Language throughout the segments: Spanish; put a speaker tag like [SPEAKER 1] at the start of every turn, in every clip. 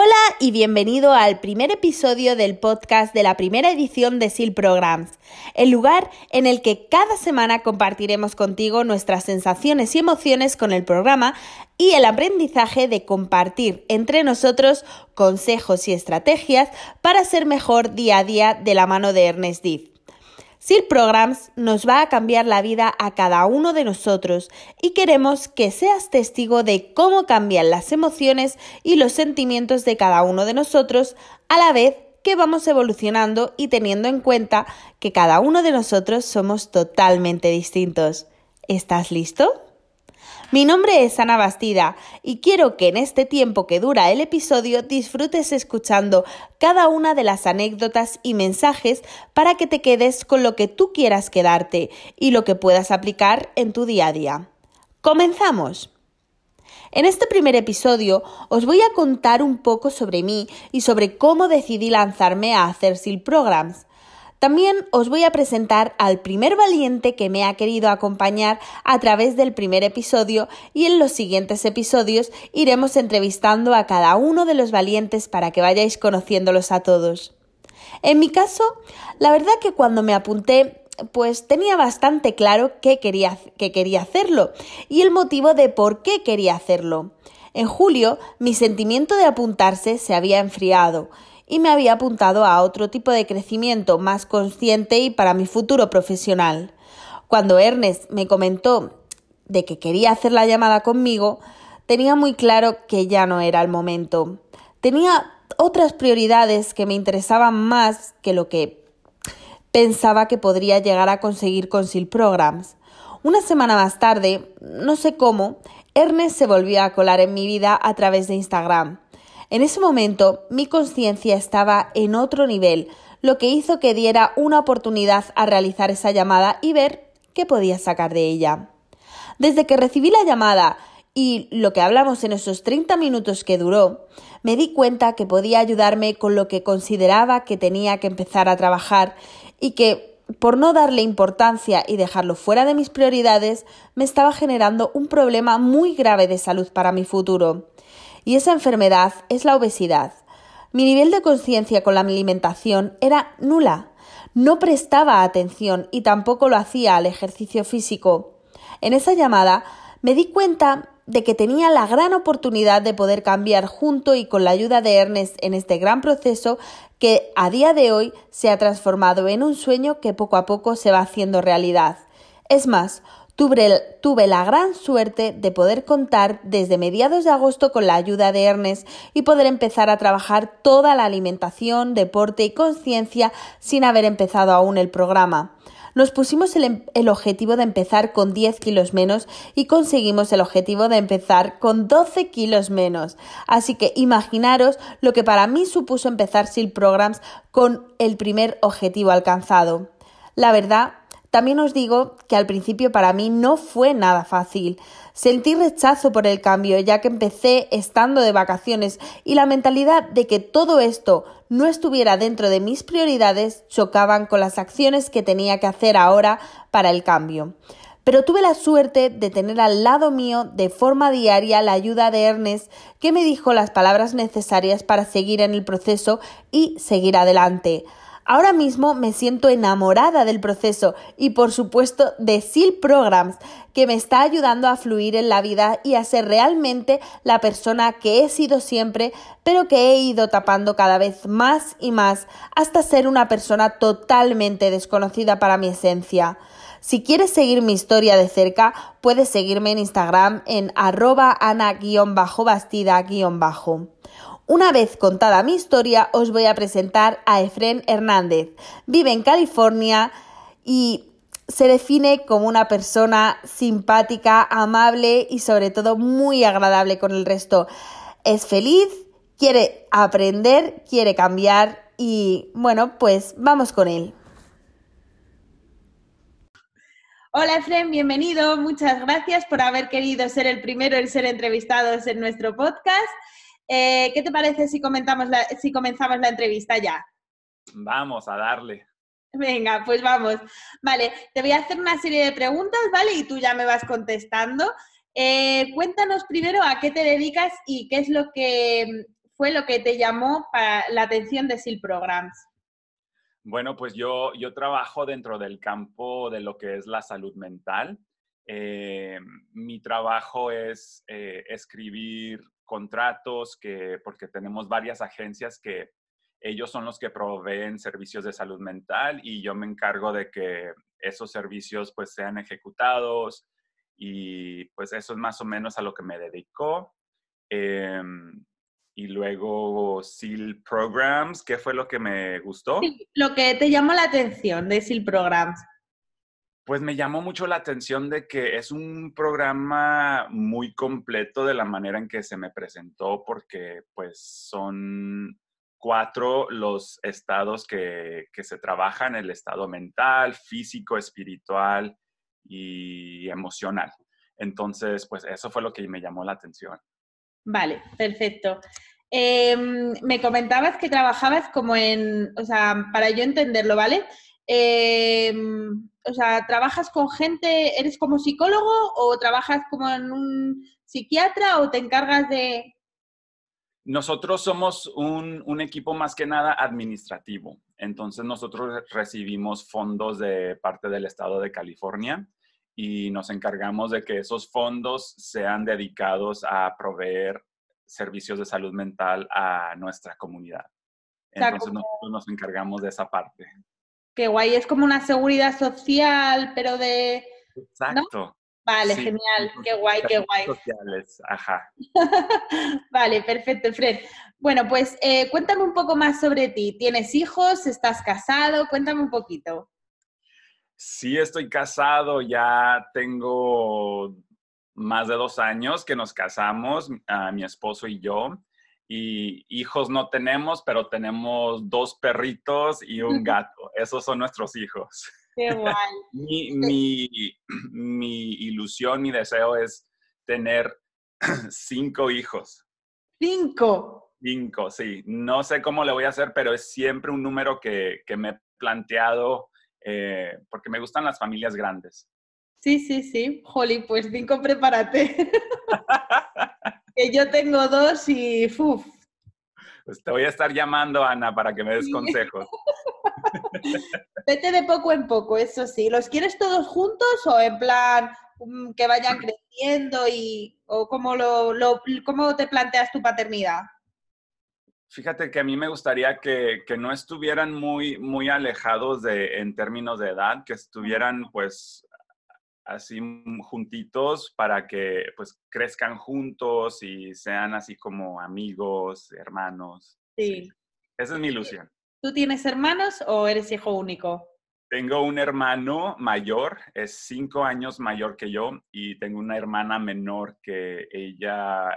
[SPEAKER 1] Hola y bienvenido al primer episodio del podcast de la primera edición de SEAL Programs, el lugar en el que cada semana compartiremos contigo nuestras sensaciones y emociones con el programa y el aprendizaje de compartir entre nosotros consejos y estrategias para ser mejor día a día de la mano de Ernest Diff. SEAL Programs nos va a cambiar la vida a cada uno de nosotros y queremos que seas testigo de cómo cambian las emociones y los sentimientos de cada uno de nosotros a la vez que vamos evolucionando y teniendo en cuenta que cada uno de nosotros somos totalmente distintos. ¿Estás listo? Mi nombre es Ana Bastida y quiero que en este tiempo que dura el episodio disfrutes escuchando cada una de las anécdotas y mensajes para que te quedes con lo que tú quieras quedarte y lo que puedas aplicar en tu día a día. ¡Comenzamos! En este primer episodio os voy a contar un poco sobre mí y sobre cómo decidí lanzarme a hacer SEAL Programs. También os voy a presentar al primer valiente que me ha querido acompañar a través del primer episodio y en los siguientes episodios iremos entrevistando a cada uno de los valientes para que vayáis conociéndolos a todos. En mi caso, la verdad que cuando me apunté pues tenía bastante claro que quería, que quería hacerlo y el motivo de por qué quería hacerlo. En julio, mi sentimiento de apuntarse se había enfriado y me había apuntado a otro tipo de crecimiento más consciente y para mi futuro profesional. Cuando Ernest me comentó de que quería hacer la llamada conmigo, tenía muy claro que ya no era el momento. Tenía otras prioridades que me interesaban más que lo que pensaba que podría llegar a conseguir con SEAL Programs. Una semana más tarde, no sé cómo, Ernest se volvió a colar en mi vida a través de Instagram. En ese momento mi conciencia estaba en otro nivel, lo que hizo que diera una oportunidad a realizar esa llamada y ver qué podía sacar de ella. Desde que recibí la llamada y lo que hablamos en esos 30 minutos que duró, me di cuenta que podía ayudarme con lo que consideraba que tenía que empezar a trabajar y que, por no darle importancia y dejarlo fuera de mis prioridades, me estaba generando un problema muy grave de salud para mi futuro y esa enfermedad es la obesidad. Mi nivel de conciencia con la alimentación era nula. No prestaba atención y tampoco lo hacía al ejercicio físico. En esa llamada me di cuenta de que tenía la gran oportunidad de poder cambiar junto y con la ayuda de Ernest en este gran proceso que a día de hoy se ha transformado en un sueño que poco a poco se va haciendo realidad. Es más, Tuve, la gran suerte de poder contar desde mediados de agosto con la ayuda de Ernest y poder empezar a trabajar toda la alimentación, deporte y conciencia sin haber empezado aún el programa. Nos pusimos el, el, objetivo de empezar con 10 kilos menos y conseguimos el objetivo de empezar con 12 kilos menos. Así que imaginaros lo que para mí supuso empezar SEAL Programs con el primer objetivo alcanzado. La verdad también os digo que al principio para mí no fue nada fácil. Sentí rechazo por el cambio ya que empecé estando de vacaciones y la mentalidad de que todo esto no estuviera dentro de mis prioridades chocaban con las acciones que tenía que hacer ahora para el cambio. Pero tuve la suerte de tener al lado mío de forma diaria la ayuda de Ernest que me dijo las palabras necesarias para seguir en el proceso y seguir adelante. Ahora mismo me siento enamorada del proceso y por supuesto de SEAL Programs, que me está ayudando a fluir en la vida y a ser realmente la persona que he sido siempre, pero que he ido tapando cada vez más y más hasta ser una persona totalmente desconocida para mi esencia. Si quieres seguir mi historia de cerca, puedes seguirme en Instagram en arroba ana-bastida- una vez contada mi historia, os voy a presentar a Efren Hernández. Vive en California y se define como una persona simpática, amable y sobre todo muy agradable con el resto. Es feliz, quiere aprender, quiere cambiar y bueno, pues vamos con él. Hola Efren, bienvenido. Muchas gracias por haber querido ser el primero en ser entrevistados en nuestro podcast. Eh, ¿Qué te parece si, comentamos si comenzamos la entrevista ya?
[SPEAKER 2] Vamos a darle.
[SPEAKER 1] Venga, pues vamos. Vale, te voy a hacer una serie de preguntas, ¿vale? Y tú ya me vas contestando. Eh, cuéntanos primero a qué te dedicas y qué es lo que fue lo que te llamó para la atención de SIL Programs?
[SPEAKER 2] Bueno, pues yo, yo trabajo dentro del campo de lo que es la salud mental. Eh, mi trabajo es eh, escribir contratos que, porque tenemos varias agencias que ellos son los que proveen servicios de salud mental y yo me encargo de que esos servicios pues sean ejecutados y pues eso es más o menos a lo que me dedico. Em, y luego SEAL Programs, ¿qué fue lo que me gustó? Sí,
[SPEAKER 1] lo que te llamó la atención de SEAL Programs.
[SPEAKER 2] Pues me llamó mucho la atención de que es un programa muy completo de la manera en que se me presentó, porque pues son cuatro los estados que, que se trabajan, el estado mental, físico, espiritual y emocional. Entonces, pues eso fue lo que me llamó la atención.
[SPEAKER 1] Vale, perfecto. Em, me comentabas que trabajabas como en, o sea, para yo entenderlo, ¿vale? Em, o sea, ¿trabajas con gente, eres como psicólogo o trabajas como en un psiquiatra o te encargas de...
[SPEAKER 2] Nosotros somos un, un equipo más que nada administrativo. Entonces nosotros recibimos fondos de parte del estado de California y nos encargamos de que esos fondos sean dedicados a proveer servicios de salud mental a nuestra comunidad. Entonces nosotros nos encargamos de esa parte.
[SPEAKER 1] Qué guay, es como una seguridad social, pero de...
[SPEAKER 2] Exacto.
[SPEAKER 1] Vale, genial, qué guay, qué guay.
[SPEAKER 2] Sociales, ajá.
[SPEAKER 1] vale, perfecto, Fred. Bueno, pues eh, cuéntame un poco más sobre ti. ¿Tienes hijos? ¿Estás casado? Cuéntame un poquito.
[SPEAKER 2] Sí, estoy casado, ya tengo más de dos años que nos casamos, a mi esposo y yo. Y hijos no tenemos, pero tenemos dos perritos y un gato. Esos son nuestros hijos.
[SPEAKER 1] Qué guay.
[SPEAKER 2] mi, mi, ilusión, mi deseo es tener cinco hijos.
[SPEAKER 1] ¿Cinco?
[SPEAKER 2] Cinco, sí. No sé cómo le voy a hacer, pero es siempre un número que, que me he planteado eh, porque me gustan las familias grandes.
[SPEAKER 1] Sí, sí, sí. Joli, pues cinco, prepárate. que yo tengo dos y ¡uf!
[SPEAKER 2] Pues te voy a estar llamando, Ana, para que me des consejos.
[SPEAKER 1] Vete de poco en poco, eso sí. ¿Los quieres todos juntos o en plan mm, que vayan creciendo y o cómo, lo, lo, cómo te planteas tu paternidad?
[SPEAKER 2] Fíjate que a mí me gustaría que, no estuvieran muy, muy alejados de, en términos de edad, que estuvieran pues así juntitos para que pues crezcan juntos y sean así como amigos, hermanos.
[SPEAKER 1] Sí.
[SPEAKER 2] Esa es mi ilusión.
[SPEAKER 1] ¿Tú tienes hermanos o eres hijo único?
[SPEAKER 2] Tengo un hermano mayor, es cinco años mayor que yo, y tengo una hermana menor que ella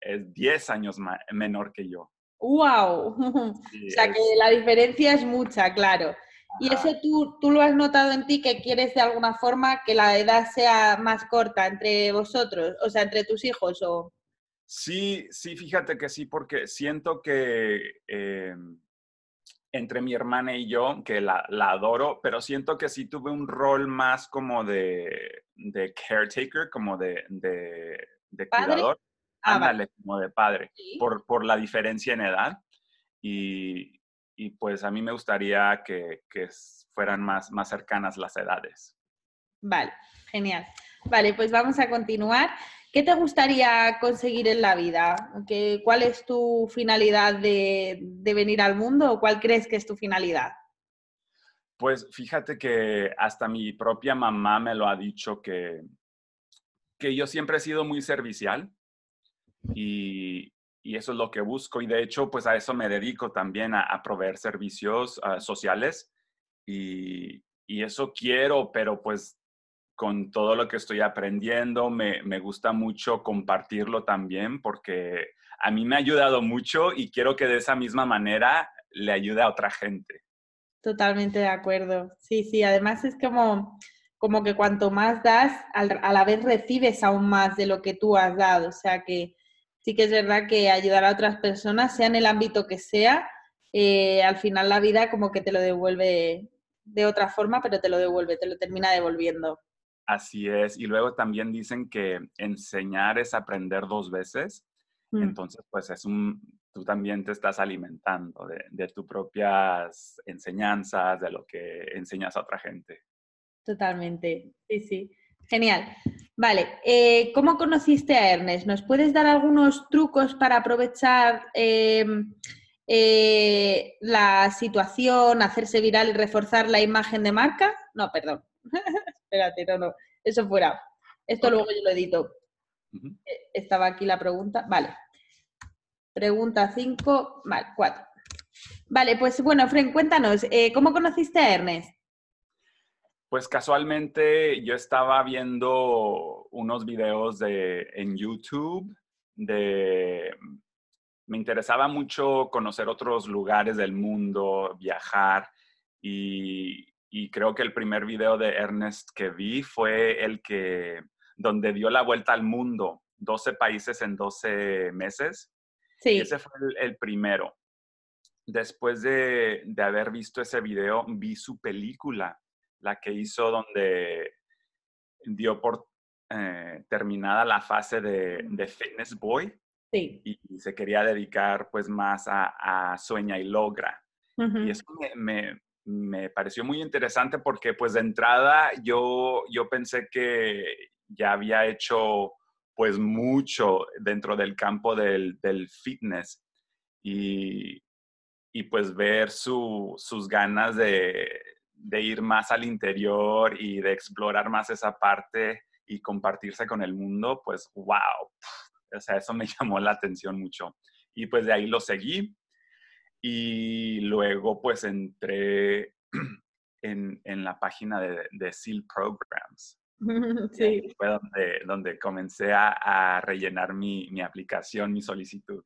[SPEAKER 2] es diez años menor que yo.
[SPEAKER 1] ¡Wow! o sea que la diferencia es mucha, claro. ¿Y eso tú, tú lo has notado en ti que quieres de alguna forma que la edad sea más corta entre vosotros, o sea, entre tus hijos? O...
[SPEAKER 2] Sí, sí, fíjate que sí, porque siento que eh, entre mi hermana y yo, que la, adoro, pero siento que sí tuve un rol más como de, de caretaker, como de, de, cuidador. Ah, ándale, como de padre, por, por, la diferencia en edad. Y, y, pues a mí me gustaría que, que, fueran más, más cercanas las edades.
[SPEAKER 1] Vale, genial. Vale, pues vamos a continuar. ¿Qué te gustaría conseguir en la vida? ¿Qué, ¿Cuál es tu finalidad de, de venir al mundo o cuál crees que es tu finalidad?
[SPEAKER 2] Pues fíjate que hasta mi propia mamá me lo ha dicho que, que yo siempre he sido muy servicial y, eso es lo que busco y de hecho pues a eso me dedico también a, proveer servicios ah, sociales y, eso quiero, pero pues con todo lo que estoy aprendiendo me, me, gusta mucho compartirlo también porque a mí me ha ayudado mucho y quiero que de esa misma manera le ayude a otra gente.
[SPEAKER 1] Totalmente de acuerdo. Sí, sí, además es como, como que cuanto más das, a la vez recibes aún más de lo que tú has dado. O sea que sí que es verdad que ayudar a otras personas, sea en el ámbito que sea, eh, al final la vida como que te lo devuelve de otra forma, pero te lo devuelve, te lo termina devolviendo.
[SPEAKER 2] Así es. Y luego también dicen que enseñar es aprender dos veces. Mm. Entonces, pues es un, tú también te estás alimentando de, de tus propias enseñanzas, de lo que enseñas a otra gente.
[SPEAKER 1] Totalmente, sí, sí. Genial. Vale, eh, ¿cómo conociste a Ernest? ¿Nos puedes dar algunos trucos para aprovechar em, eh, la situación, hacerse viral y reforzar la imagen de marca? No, perdón. Espérate, no, no. Eso fuera. Esto luego yo lo edito. Eh, estaba aquí la pregunta. Vale. Pregunta 5, vale, 4. Vale, pues bueno, Fren, cuéntanos, ¿cómo conociste a Ernest?
[SPEAKER 2] Pues casualmente yo estaba viendo unos videos de, en YouTube de... Me interesaba mucho conocer otros lugares del mundo, viajar y, creo que el primer video de Ernest que vi fue el que, donde dio la vuelta al mundo, 12 países en 12 meses. Sí. ese fue el, primero. Después de, de, haber visto ese video, vi su película la que hizo donde dio por eh, terminada la fase de, Fitness Boy y, se quería dedicar pues más a, Sueña y Logra. Y eso me, pareció muy interesante porque pues de entrada yo, yo pensé que ya había hecho pues mucho dentro del campo del, fitness y, y pues ver sus ganas de, de ir más al interior y de explorar más esa parte y compartirse con el mundo, pues wow, o sea, eso me llamó la atención mucho. Y pues de ahí lo seguí y luego pues entré en, la página de, de SEAL Programs. Sí. fue donde, donde comencé a, rellenar mi, aplicación, mi solicitud.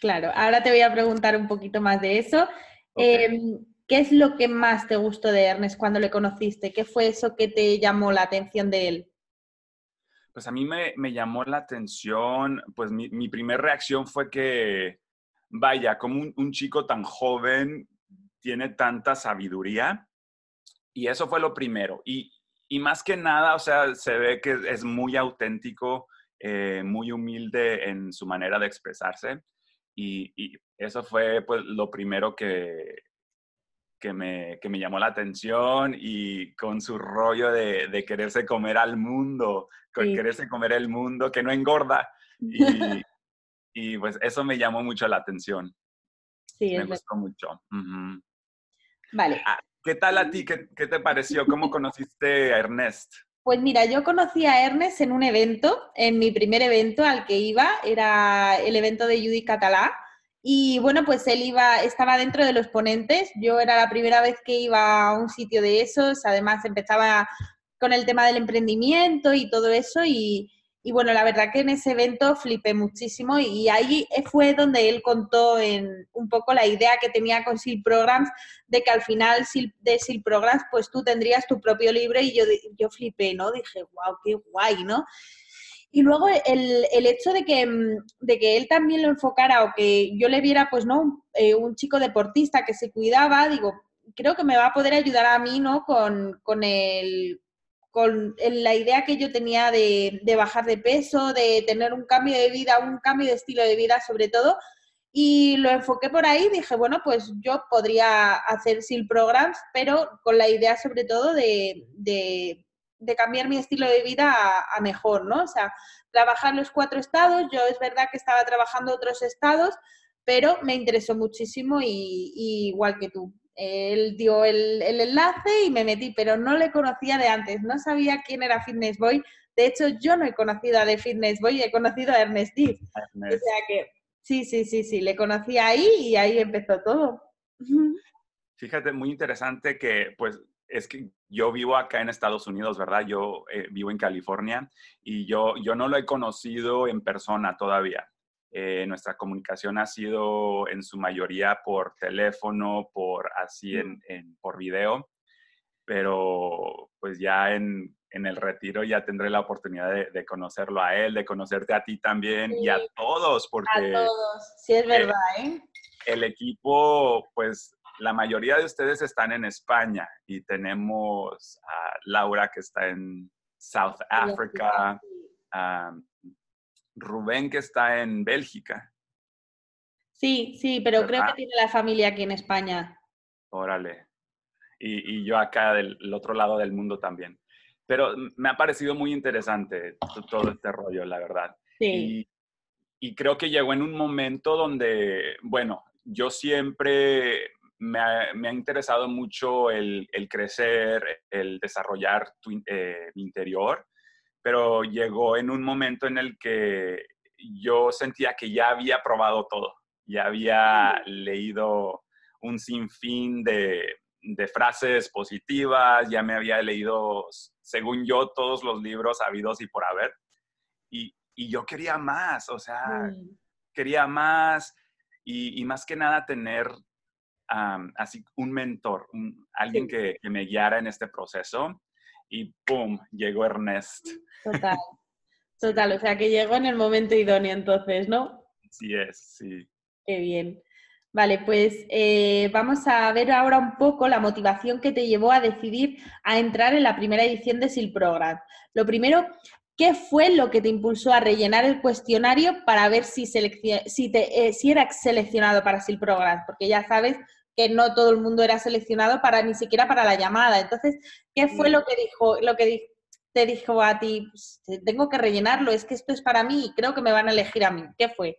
[SPEAKER 1] Claro, ahora te voy a preguntar un poquito más de eso. Em, ¿Qué es lo que más te gustó de Ernest cuando le conociste? ¿Qué fue eso que te llamó la atención de él?
[SPEAKER 2] Pues a mí me, llamó la atención, pues mi, mi primera reacción fue que, vaya, como un, chico tan joven tiene tanta sabiduría. Y eso fue lo primero. Y, más que nada, o sea, se ve que es muy auténtico, eh, muy humilde en su manera de expresarse. Y, y, eso fue pues lo primero que, que me, que me llamó la atención y con su rollo de, de quererse comer al mundo, con quererse comer el mundo, que no engorda. Y, y, pues eso me llamó mucho la atención. Sí, me gustó mucho.
[SPEAKER 1] Vale.
[SPEAKER 2] Ah, ¿Qué tal a ti? ¿Qué, ¿Qué, te pareció? ¿Cómo conociste a Ernest?
[SPEAKER 1] Pues mira, yo conocí a Ernest en un evento, en mi primer evento al que iba, era el evento de Judy Catalá, y bueno, pues él iba, estaba dentro de los ponentes. Yo era la primera vez que iba a un sitio de esos. Además, empezaba con el tema del emprendimiento y todo eso. Y, bueno, la verdad que en ese evento flipé muchísimo y ahí fue donde él contó en un poco la idea que tenía con SEAL Programs de que al final de SEAL Programs pues tú tendrías tu propio libro y yo, yo flipé, ¿no? Dije, wow, qué guay, ¿no? Y luego el, el hecho de que, mm, de que él también lo enfocara o que yo le viera, pues, ¿no? Eh, un chico deportista que se cuidaba, digo, creo que me va a poder ayudar a mí, ¿no? Con, con, el, con la idea que yo tenía de, de, bajar de peso, de tener un cambio de vida, un cambio de estilo de vida sobre todo. Y lo enfoqué por ahí, dije, bueno, pues yo podría hacer SEAL Programs, pero con la idea sobre todo de, de de cambiar mi estilo de vida a, mejor, ¿no? O sea, trabajar los cuatro estados, yo es verdad que estaba trabajando otros estados, pero me interesó muchísimo y, igual que tú. Él dio el, enlace y me metí, pero no le conocía de antes, no sabía quién era Fitness Boy. De hecho, yo no he conocido a The Fitness Boy, he conocido a Ernest Steve. O sea que sí, sí, sí, sí, le conocí ahí y ahí empezó todo.
[SPEAKER 2] Fíjate, muy interesante que pues es que yo vivo acá en Estados Unidos, ¿verdad? Yo eh, vivo en California y yo, yo no lo he conocido en persona todavía. Eh, nuestra comunicación ha sido en su mayoría por teléfono, por así en, por video, pero pues ya en, el retiro ya tendré la oportunidad de, conocerlo a él, de conocerte a ti también y a todos, porque...
[SPEAKER 1] A todos, sí es verdad, ¿eh?
[SPEAKER 2] El equipo, pues la mayoría de ustedes están en España y tenemos a Laura que está en South Africa, Rubén que está en Bélgica.
[SPEAKER 1] Sí, sí, pero creo que tiene la familia aquí en España.
[SPEAKER 2] Órale. Y, yo acá del otro lado del mundo también. Pero me ha parecido muy interesante todo este rollo, la verdad. Sí. Y, creo que llegó en un momento donde, bueno, yo siempre me ha, interesado mucho el, crecer, el desarrollar eh, mi interior, pero llegó en un momento en el que yo sentía que ya había probado todo, ya había leído un sinfín de, de frases positivas, ya me había leído, según yo, todos los libros habidos y por haber. Y, y yo quería más, o sea, mm. quería más y, y, más que nada tener así un mentor, alguien que, que, me guiara en este proceso. Y ¡pum! Llegó Ernest.
[SPEAKER 1] Total, total, o sea que llegó en el momento idóneo entonces, ¿no?
[SPEAKER 2] Sí es, sí.
[SPEAKER 1] Qué bien. Vale, pues eh, vamos a ver ahora un poco la motivación que te llevó a decidir a entrar en la primera edición de SIL Program. Lo primero, ¿qué fue lo que te impulsó a rellenar el cuestionario para ver si, si, te, eh, si eras seleccionado para SIL Program? Porque ya sabes que no todo el mundo era seleccionado para ni siquiera para la llamada. Entonces, ¿qué fue lo que dijo, lo que te dijo a ti? Pues, tengo que rellenarlo, es que esto es para mí y creo que me van a elegir a mí. ¿Qué fue?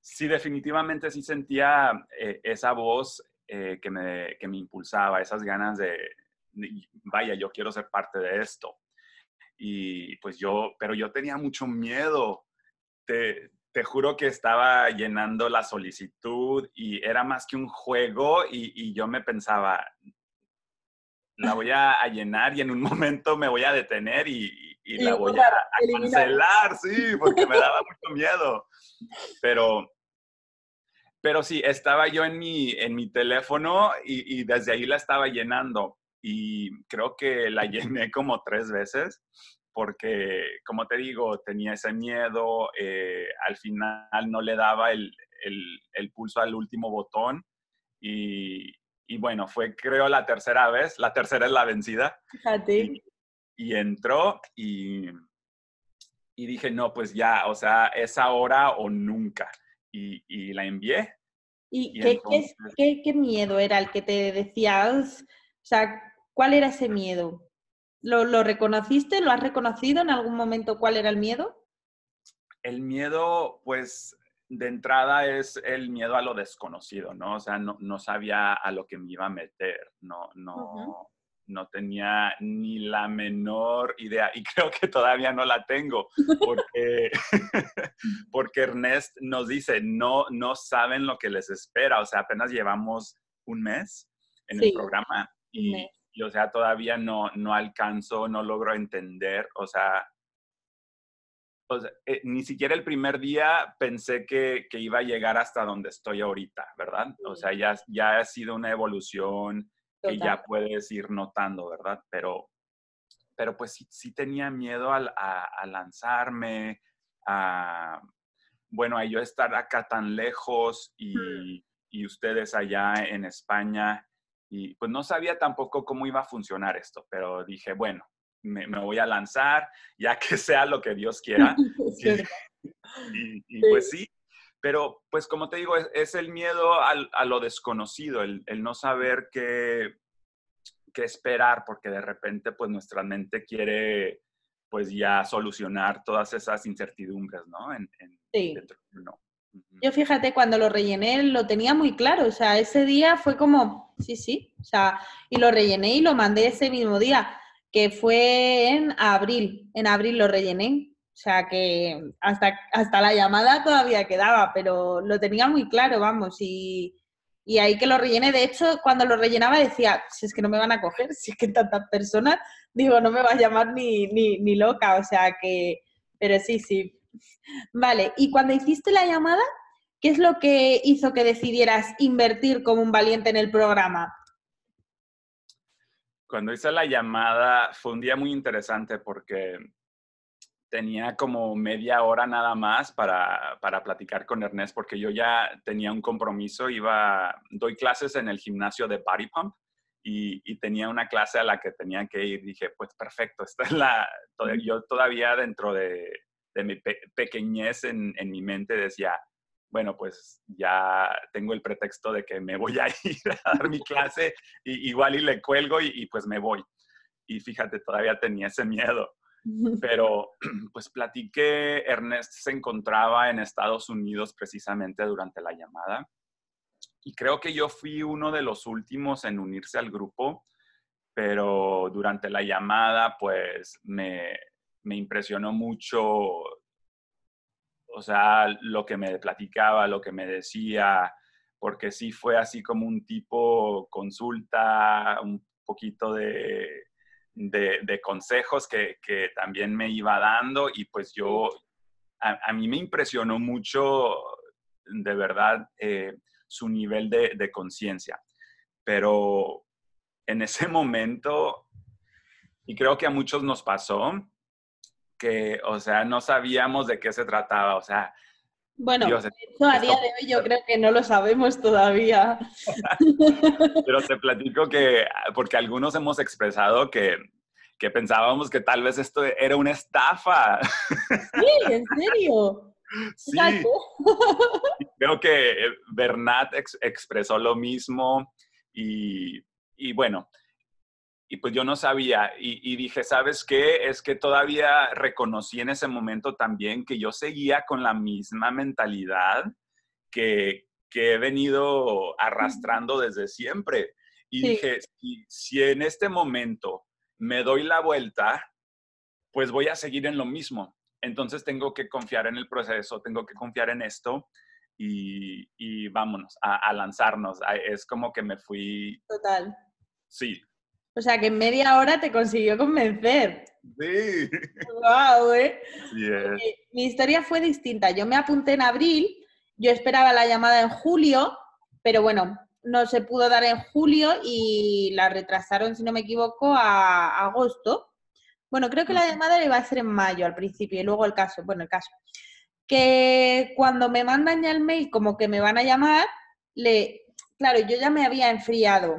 [SPEAKER 2] sí, definitivamente sí sentía eh, esa voz eh, que, me, que, me, impulsaba, esas ganas de, vaya, yo quiero ser parte de esto. Y pues yo, pero yo tenía mucho miedo. Te, te juro que estaba llenando la solicitud y era más que un juego y, y yo me pensaba, la voy a, llenar y en un momento me voy a detener y, y la voy a, a cancelar, sí, porque me daba mucho miedo. Pero pero sí, estaba yo en mi, en mi teléfono y, desde ahí la estaba llenando y creo que la llené como tres veces porque, como te digo, tenía ese miedo, eh, al final no le daba el, el, pulso al último botón y, y, bueno, fue creo la tercera vez, la tercera es la vencida.
[SPEAKER 1] Fíjate.
[SPEAKER 2] Y, entró y, y dije, no, pues ya, o sea, es ahora o nunca y, la envié.
[SPEAKER 1] ¿Y, qué, qué, miedo era el que te decías? O sea, ¿cuál era ese miedo? ¿Lo, ¿Lo, reconociste? ¿Lo has reconocido en algún momento cuál era el miedo?
[SPEAKER 2] El miedo, pues, de entrada es el miedo a lo desconocido, ¿no? O sea, no, no sabía a lo que me iba a meter, no, no, no tenía ni la menor idea y creo que todavía no la tengo porque, porque Ernest nos dice, no, no saben lo que les espera, o sea, apenas llevamos un mes en el programa y, o sea, todavía no, no alcanzo, no logro entender, o sea, eh, ni siquiera el primer día pensé que, que, iba a llegar hasta donde estoy ahorita, ¿verdad? O sea, ya, ya ha sido una evolución que ya puedes ir notando, ¿verdad? Pero, pero pues sí, sí tenía miedo a, a, lanzarme, a, bueno, a yo estar acá tan lejos y, y, ustedes allá en España. Y pues no sabía tampoco cómo iba a funcionar esto, pero dije, bueno, me, me voy a lanzar, ya que sea lo que Dios quiera. y, y pues sí, pero, pues como te digo, es, el miedo a lo desconocido, el, no saber qué, qué, esperar, porque de repente, pues nuestra mente quiere, pues ya solucionar todas esas incertidumbres, ¿no? En,
[SPEAKER 1] sí. Yo fíjate, cuando lo rellené lo tenía muy claro, o sea, ese día fue como, sí, sí, o sea, y lo rellené y lo mandé ese mismo día, que fue en abril, en abril lo rellené, o sea que hasta, hasta la llamada todavía quedaba, pero lo tenía muy claro, vamos, y, y ahí que lo rellené. De hecho, cuando lo rellenaba decía, si es que no me van a coger, si es que tantas personas, digo, no me va a llamar ni, ni, ni loca, o sea que, pero sí, sí. Vale, y cuando hiciste la llamada, ¿qué es lo que hizo que decidieras invertir como un valiente en el programa?
[SPEAKER 2] Cuando hice la llamada fue un día muy interesante porque tenía como media hora nada más para, para, platicar con Ernest porque yo ya tenía un compromiso, iba, doy clases en el gimnasio de Body Pump y, y tenía una clase a la que tenía que ir. Dije, pues perfecto, esta es la, yo todavía dentro de, mi pequeñez en, en mi mente decía, bueno, pues ya tengo el pretexto de que me voy a ir a dar mi clase, y, igual y le cuelgo y, pues me voy. Y fíjate, todavía tenía ese miedo. Pero pues platiqué, Ernest se encontraba en Estados Unidos precisamente durante la llamada. Y creo que yo fui uno de los últimos en unirse al grupo, pero durante la llamada pues me, me impresionó mucho o sea, lo que me platicaba, lo que me decía, porque sí fue así como un tipo consulta, un poquito de, de, consejos que, que, también me iba dando y pues yo, a, mí me impresionó mucho, de verdad, eh, su nivel de, de conciencia. Pero en ese momento, y creo que a muchos nos pasó, que, o sea, no sabíamos de qué se trataba, o sea...
[SPEAKER 1] Bueno, a día de hoy yo creo que no lo sabemos todavía.
[SPEAKER 2] Pero te platico que, porque algunos hemos expresado que, que pensábamos que tal vez esto era una estafa.
[SPEAKER 1] Sí, en serio.
[SPEAKER 2] Sí. Creo que Bernat expresó lo mismo y, y bueno, y pues yo no sabía y, dije, ¿sabes qué? Es que todavía reconocí en ese momento también que yo seguía con la misma mentalidad que, he venido arrastrando desde siempre. Y dije, si, si en este momento me doy la vuelta, pues voy a seguir en lo mismo. Entonces tengo que confiar en el proceso, tengo que confiar en esto y, vámonos a, lanzarnos. Es como que me fui...
[SPEAKER 1] Total.
[SPEAKER 2] Sí,
[SPEAKER 1] o sea, que en media hora te consiguió convencer.
[SPEAKER 2] Sí.
[SPEAKER 1] Wow, ¿eh? Mi historia fue distinta. Yo me apunté en abril, yo esperaba la llamada en julio, pero bueno, no se pudo dar en julio y la retrasaron, si no me equivoco, a agosto. Bueno, creo que la llamada iba a ser en mayo al principio y luego el caso, bueno, el caso. Que cuando me mandan ya el mail como que me van a llamar, le, claro, yo ya me había enfriado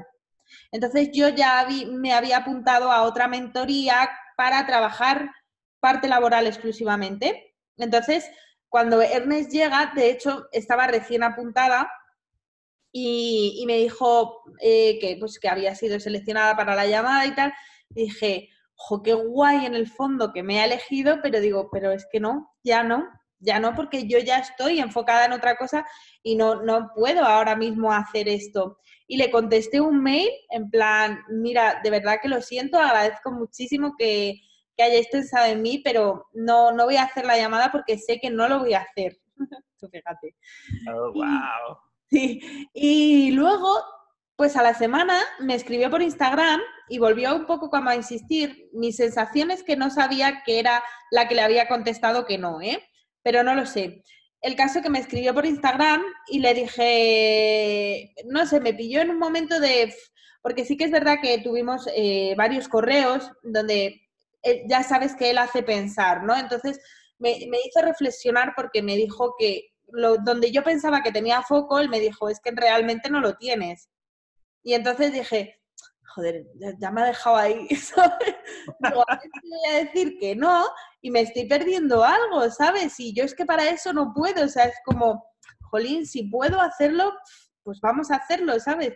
[SPEAKER 1] entonces yo ya me había apuntado a otra mentoría para trabajar parte laboral exclusivamente. Entonces, cuando Ernest llega, de hecho, estaba recién apuntada y, me dijo eh, que, pues, que había sido seleccionada para la llamada y tal. dije, jo, qué guay en el fondo que me ha elegido, pero digo, pero es que no, ya no, ya no, porque yo ya estoy enfocada en otra cosa y no, no puedo ahora mismo hacer esto y le contesté un mail en plan, mira, de verdad que lo siento, agradezco muchísimo que, que hayáis pensado en mí, pero no, no voy a hacer la llamada porque sé que no lo voy a hacer. Tú fíjate.
[SPEAKER 2] Oh, wow.
[SPEAKER 1] Sí. Y luego, pues a la semana me escribió por Instagram y volvió un poco como a insistir. Mi sensación es que no sabía que era la que le había contestado que no, ¿eh? Pero no lo sé el caso que me escribió por Instagram y le dije, no sé, me pilló en un momento de, porque sí que es verdad que tuvimos eh, varios correos donde eh, ya sabes que él hace pensar, ¿no? Entonces me, hizo reflexionar porque me dijo que lo, donde yo pensaba que tenía foco, él me dijo, es que realmente no lo tienes. Y entonces dije, joder, ya, me ha dejado ahí, voy a decir que no y me estoy perdiendo algo, ¿sabes? Y yo es que para eso no puedo, o sea, es como, jolín, si puedo hacerlo, pues vamos a hacerlo, ¿sabes?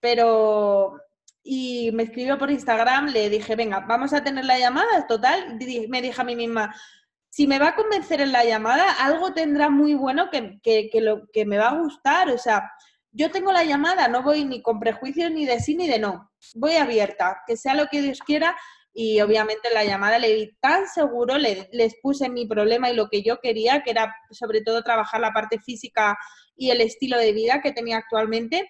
[SPEAKER 1] Pero, y me escribió por Instagram, le dije, venga, vamos a tener la llamada, total, me dije a mí misma, si me va a convencer en la llamada, algo tendrá muy bueno que, que, que, lo, que me va a gustar, o sea, yo tengo la llamada, no voy ni con prejuicios ni de sí ni de no, voy abierta, que sea lo que Dios quiera y obviamente en la llamada le vi tan seguro, le, les puse mi problema y lo que yo quería, que era sobre todo trabajar la parte física y el estilo de vida que tenía actualmente.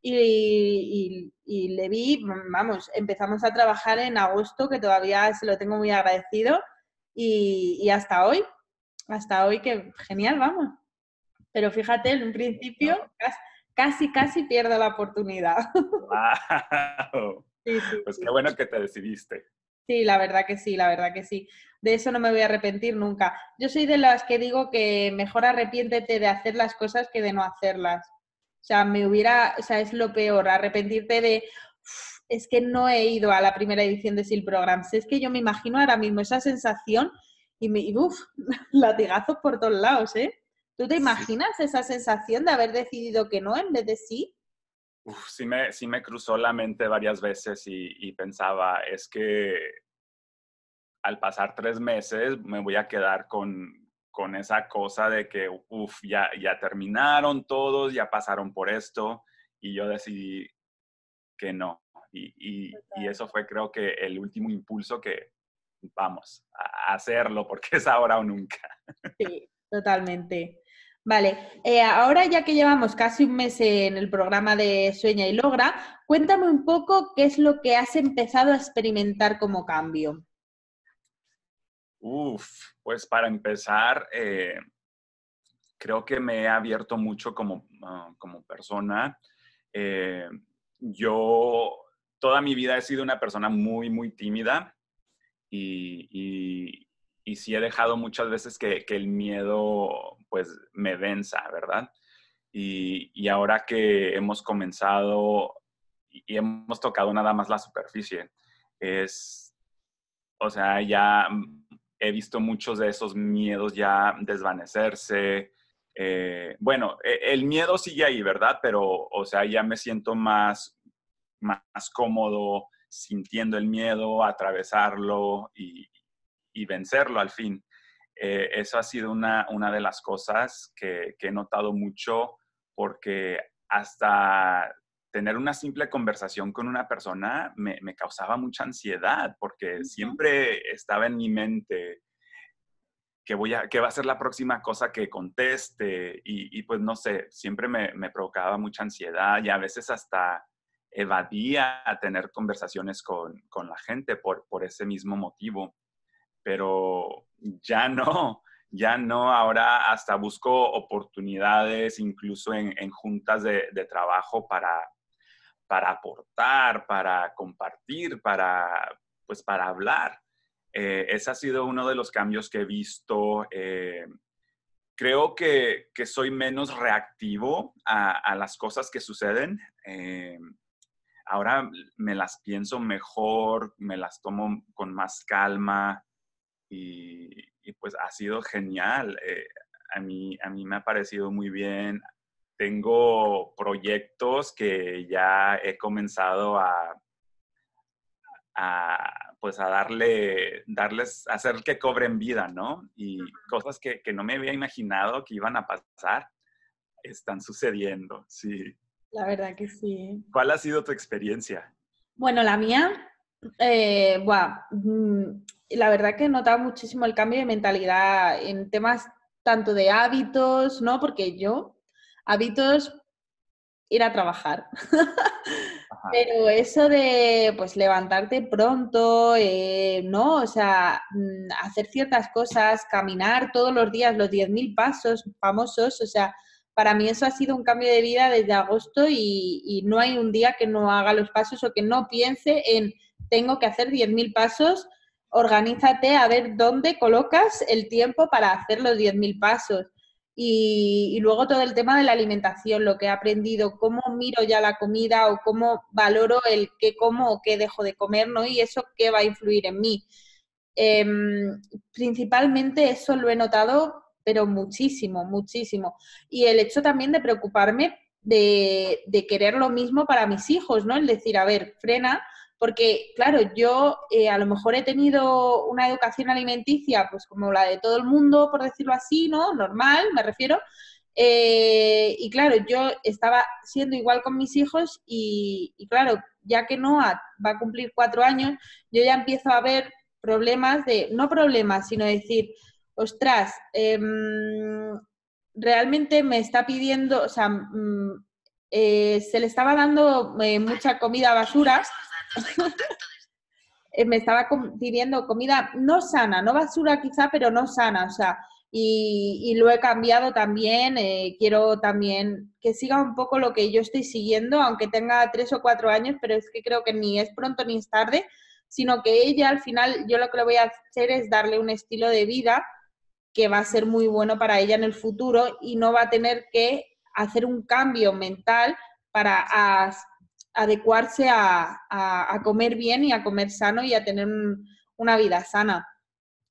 [SPEAKER 1] Y, le vi, vamos, empezamos a trabajar en agosto, que todavía se lo tengo muy agradecido, y, hasta hoy, hasta hoy que genial, vamos. Pero fíjate, en un principio casi, casi pierdo la oportunidad.
[SPEAKER 2] Wow. pues qué bueno que te decidiste.
[SPEAKER 1] Sí, la verdad que sí, la verdad que sí. De eso no me voy a arrepentir nunca. Yo soy de las que digo que mejor arrepiéntete de hacer las cosas que de no hacerlas. O sea, me hubiera, o sea, es lo peor, arrepentirte de, es que no he ido a la primera edición de SIL Programs. Es que yo me imagino ahora mismo esa sensación y, me, y uff, latigazos por todos lados, ¿eh? ¿Tú te imaginas esa sensación de haber decidido que no en vez de sí?
[SPEAKER 2] Uf, sí, me, sí me cruzó la mente varias veces y, pensaba, es que al pasar tres meses me voy a quedar con, con esa cosa de que, uff, ya, ya terminaron todos, ya pasaron por esto y yo decidí que no. Y, y, eso fue creo que el último impulso que vamos a hacerlo porque es ahora o nunca.
[SPEAKER 1] Sí, totalmente. Vale, eh, ahora ya que llevamos casi un mes en el programa de Sueña y Logra, cuéntame un poco qué es lo que has empezado a experimentar como cambio.
[SPEAKER 2] Uf, pues para empezar, eh, creo que me he abierto mucho como, ah, como persona. Eh, yo toda mi vida he sido una persona muy, muy tímida y, y sí he dejado muchas veces que, el miedo pues me venza, ¿verdad? Y, ahora que hemos comenzado y hemos tocado nada más la superficie, es, o sea, ya he visto muchos de esos miedos ya desvanecerse. Eh, bueno, e, el miedo sigue ahí, ¿verdad? Pero, o sea, ya me siento más, más cómodo sintiendo el miedo, atravesarlo y, y vencerlo al fin. Eh, eso ha sido una, una de las cosas que, he notado mucho porque hasta tener una simple conversación con una persona me, causaba mucha ansiedad porque siempre estaba en mi mente que, voy a, que va a ser la próxima cosa que conteste y, pues no sé, siempre me, me, provocaba mucha ansiedad y a veces hasta evadía a tener conversaciones con, con la gente por, por ese mismo motivo pero ya no, ya no, ahora hasta busco oportunidades incluso en, juntas de, trabajo para, para aportar, para compartir, para, pues para hablar. Eh, ese ha sido uno de los cambios que he visto. Eh, creo que, soy menos reactivo a, las cosas que suceden. Eh, ahora me las pienso mejor, me las tomo con más calma y, pues ha sido genial. Eh, a, mí, a mí me ha parecido muy bien. Tengo proyectos que ya he comenzado a, pues a darle, darles, hacer que cobren vida, ¿no? Y cosas que, que no me había imaginado que iban a pasar, están sucediendo, sí.
[SPEAKER 1] La verdad que sí.
[SPEAKER 2] ¿Cuál ha sido tu experiencia?
[SPEAKER 1] Bueno, la mía, eh, mm, la verdad que he notado muchísimo el cambio de mentalidad en temas tanto de hábitos, ¿no? Porque yo, hábitos, ir a trabajar. Pero eso de, pues, levantarte pronto, eh, ¿no? O sea, mm, hacer ciertas cosas, caminar todos los días los 10.000 pasos famosos, o sea, para mí eso ha sido un cambio de vida desde agosto y, y no hay un día que no haga los pasos o que no piense en tengo que hacer 10.000 pasos, organízate a ver dónde colocas el tiempo para hacer los 10.000 pasos. Y, luego todo el tema de la alimentación, lo que he aprendido, cómo miro ya la comida o cómo valoro el qué como o qué dejo de comer, ¿no? Y eso qué va a influir en mí. Em, principalmente eso lo he notado, pero muchísimo, muchísimo. Y el hecho también de preocuparme de, de querer lo mismo para mis hijos, ¿no? El decir, a ver, frena, porque, claro, yo eh, a lo mejor he tenido una educación alimenticia, pues como la de todo el mundo, por decirlo así, ¿no? Normal, me refiero. Eh, y claro, yo estaba siendo igual con mis hijos y, claro, ya que Noah va a cumplir cuatro años, yo ya empiezo a ver problemas de, no problemas, sino decir, ostras, em, realmente me está pidiendo, o sea, mm, eh, se le estaba dando mucha comida basura Eh, me estaba pidiendo comida no sana, no basura quizá, pero no sana, o sea, y, lo he cambiado también. Eh, quiero también que siga un poco lo que yo estoy siguiendo, aunque tenga tres o cuatro años, pero es que creo que ni es pronto ni es tarde, sino que ella al final, yo lo que le voy a hacer es darle un estilo de vida que va a ser muy bueno para ella en el futuro y no va a tener que hacer un cambio mental para adecuarse a, comer bien y a comer sano y a tener una vida sana.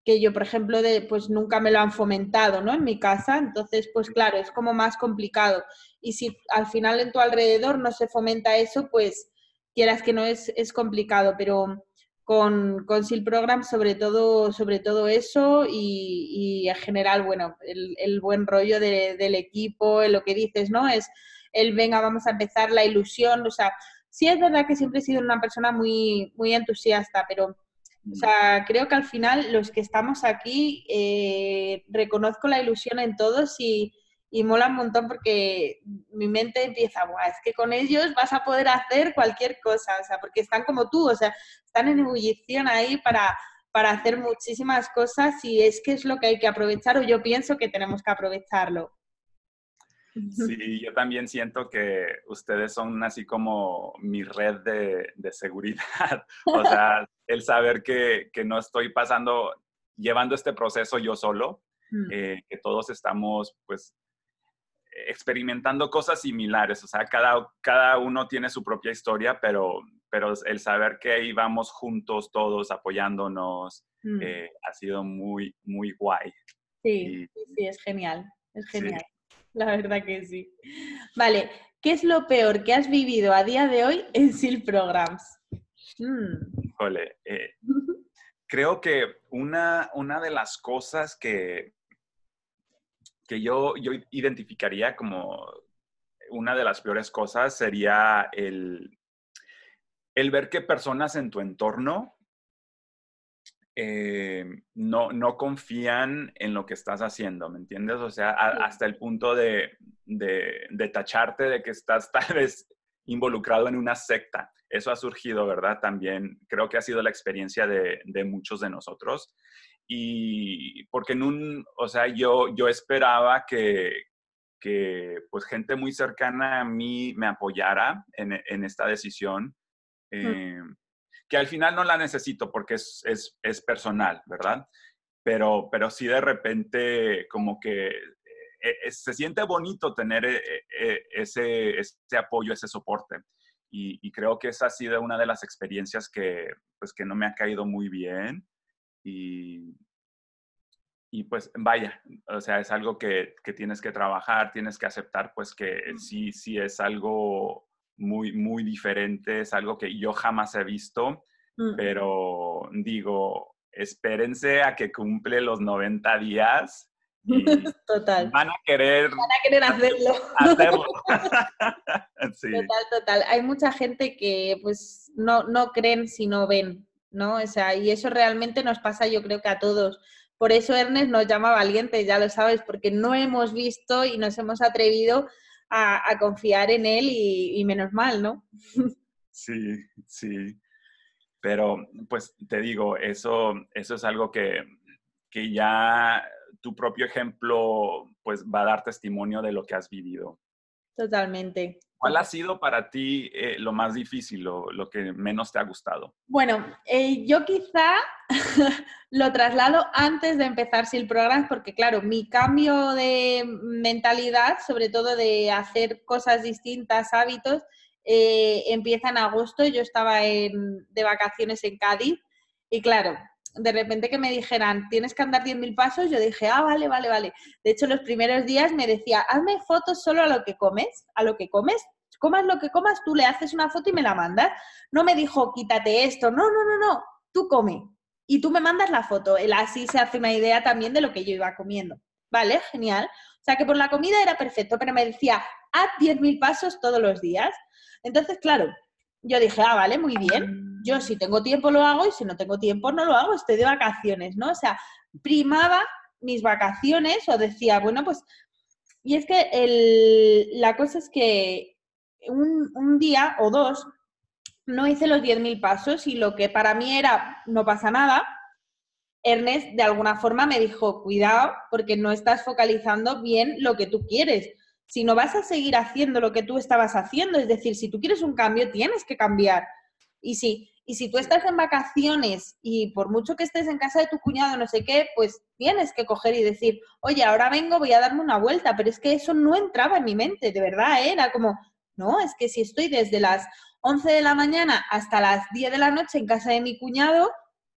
[SPEAKER 1] que yo, por ejemplo, de, pues nunca me lo han fomentado, ¿no? En mi casa, entonces, pues claro, es como más complicado. Y si al final en tu alrededor no se fomenta eso, pues quieras que no es, es complicado, pero con, con SIL Program sobre todo, sobre todo eso y, en general, bueno, el, el buen rollo de, del equipo, lo que dices, ¿no? Es el venga, vamos a empezar, la ilusión, o sea, sí es verdad que siempre he sido una persona muy, muy entusiasta, pero o sea, creo que al final los que estamos aquí eh, reconozco la ilusión en todos y, y, mola un montón porque mi mente empieza, es que con ellos vas a poder hacer cualquier cosa, o sea, porque están como tú, o sea, están en ebullición ahí para, para hacer muchísimas cosas y es que es lo que hay que aprovechar o yo pienso que tenemos que aprovecharlo.
[SPEAKER 2] Sí, yo también siento que ustedes son así como mi red de, de seguridad. O sea, el saber que, que, no estoy pasando, llevando este proceso yo solo, mm. eh, que todos estamos pues experimentando cosas similares. O sea, cada, cada uno tiene su propia historia, pero, pero el saber que ahí vamos juntos todos apoyándonos mm. eh, ha sido muy, muy guay.
[SPEAKER 1] Sí, sí, es genial, es genial. La verdad que sí. Vale, ¿qué es lo peor que has vivido a día de hoy en SIL Programs?
[SPEAKER 2] Mm. Eh, creo que una, una de las cosas que, que yo, yo identificaría como una de las peores cosas sería el, el ver que personas en tu entorno eh, no, no confían en lo que estás haciendo, ¿me entiendes? O sea, hasta el punto de, de, tacharte de que estás tal vez involucrado en una secta. Eso ha surgido, ¿verdad? También creo que ha sido la experiencia de, de muchos de nosotros. Y porque en un, o sea, yo, yo esperaba que, que pues gente muy cercana a mí me apoyara en, en esta decisión. Eh, que al final no la necesito porque es, es, es personal, ¿verdad? Pero, pero sí de repente como que eh, se siente bonito tener eh, eh, ese, ese, apoyo, ese soporte. Y, y, creo que esa ha sido una de las experiencias que, pues, que no me ha caído muy bien. Y, y pues vaya, o sea, es algo que, que, tienes que trabajar, tienes que aceptar, pues que sí, sí es algo muy, muy diferente, es algo que yo jamás he visto, mm. pero digo, espérense a que cumple los 90 días. Y
[SPEAKER 1] total.
[SPEAKER 2] Van a querer,
[SPEAKER 1] van a querer hacerlo.
[SPEAKER 2] hacerlo.
[SPEAKER 1] Total, total. Hay mucha gente que pues no, no creen si no ven, ¿no? O sea, y eso realmente nos pasa yo creo que a todos. Por eso Ernest nos llama valientes, ya lo sabes, porque no hemos visto y nos hemos atrevido a, confiar en él y, menos mal, ¿no?
[SPEAKER 2] Sí, sí. Pero pues te digo, eso, eso es algo que, que ya tu propio ejemplo pues va a dar testimonio de lo que has vivido.
[SPEAKER 1] Totalmente.
[SPEAKER 2] ¿Cuál ha sido para ti eh, lo más difícil, lo, lo, que menos te ha gustado?
[SPEAKER 1] Bueno, eh, yo quizá lo traslado antes de empezar el programa, porque claro, mi cambio de mentalidad, sobre todo de hacer cosas distintas, hábitos, eh, empieza en agosto. Yo estaba en, de vacaciones en Cádiz y claro, de repente que me dijeran, tienes que andar 10.000 pasos, yo dije, ah, vale, vale, vale. De hecho, los primeros días me decía, hazme fotos solo a lo que comes, a lo que comes, comas lo que comas, tú le haces una foto y me la mandas. No me dijo, quítate esto, no, no, no, no, tú come y tú me mandas la foto. Él así se hace una idea también de lo que yo iba comiendo. Vale, genial. O sea que por la comida era perfecto, pero me decía, haz 10.000 pasos todos los días. Entonces, claro, yo dije, ah, vale, muy bien. Yo si tengo tiempo lo hago y si no tengo tiempo no lo hago, estoy de vacaciones, ¿no? O sea, primaba mis vacaciones o decía, bueno, pues... Y es que el, la cosa es que un, un día o dos no hice los 10.000 pasos y lo que para mí era no pasa nada, Ernest de alguna forma me dijo, cuidado porque no estás focalizando bien lo que tú quieres si no vas a seguir haciendo lo que tú estabas haciendo. Es decir, si tú quieres un cambio, tienes que cambiar. Y si, y si tú estás en vacaciones y por mucho que estés en casa de tu cuñado, no sé qué, pues tienes que coger y decir, oye, ahora vengo, voy a darme una vuelta. Pero es que eso no entraba en mi mente, de verdad, ¿eh? era como, no, es que si estoy desde las 11 de la mañana hasta las 10 de la noche en casa de mi cuñado,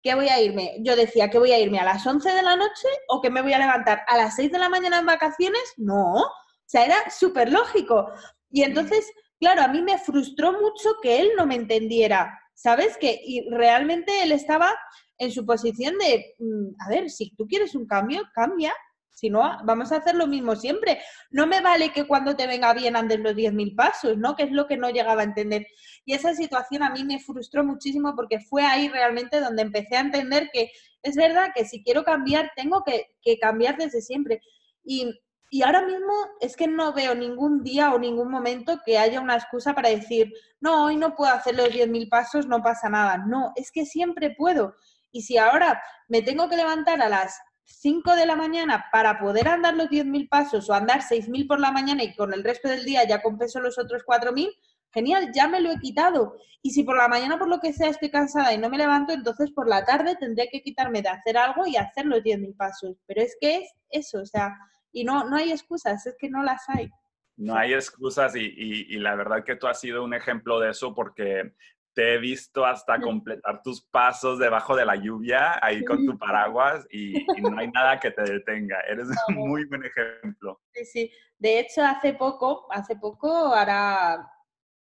[SPEAKER 1] ¿qué voy a irme? Yo decía, ¿que voy a irme a las 11 de la noche o que me voy a levantar a las 6 de la mañana en vacaciones? No, sea, era súper lógico. Y entonces, claro, a mí me frustró mucho que él no me entendiera, ¿sabes? Que y realmente él estaba en su posición de, mm, a ver, si tú quieres un cambio, cambia, si no, vamos a hacer lo mismo siempre. No me vale que cuando te venga bien andes los 10.000 pasos, ¿no? Que es lo que no llegaba a entender. Y esa situación a mí me frustró muchísimo porque fue ahí realmente donde empecé a entender que es verdad que si quiero cambiar, tengo que, cambiar desde siempre. Y, y, ahora mismo es que no veo ningún día o ningún momento que haya una excusa para decir, no, hoy no puedo hacer los 10.000 pasos, no pasa nada. No, es que siempre puedo. Y si ahora me tengo que levantar a las 5 de la mañana para poder andar los 10.000 pasos o andar 6.000 por la mañana y con el resto del día ya compenso los otros 4.000, genial, ya me lo he quitado. Y si por la mañana por lo que sea estoy cansada y no me levanto, entonces por la tarde tendré que quitarme de hacer algo y hacer los 10.000 pasos. Pero es que es eso, o sea, y no, no hay excusas, es que no las hay.
[SPEAKER 2] No hay excusas y, y, la verdad que tú has sido un ejemplo de eso porque te he visto hasta completar tus pasos debajo de la lluvia, ahí con tu paraguas, y, no hay nada que te detenga. Eres un muy buen ejemplo.
[SPEAKER 1] Sí, sí. De hecho, hace poco, hace poco, ahora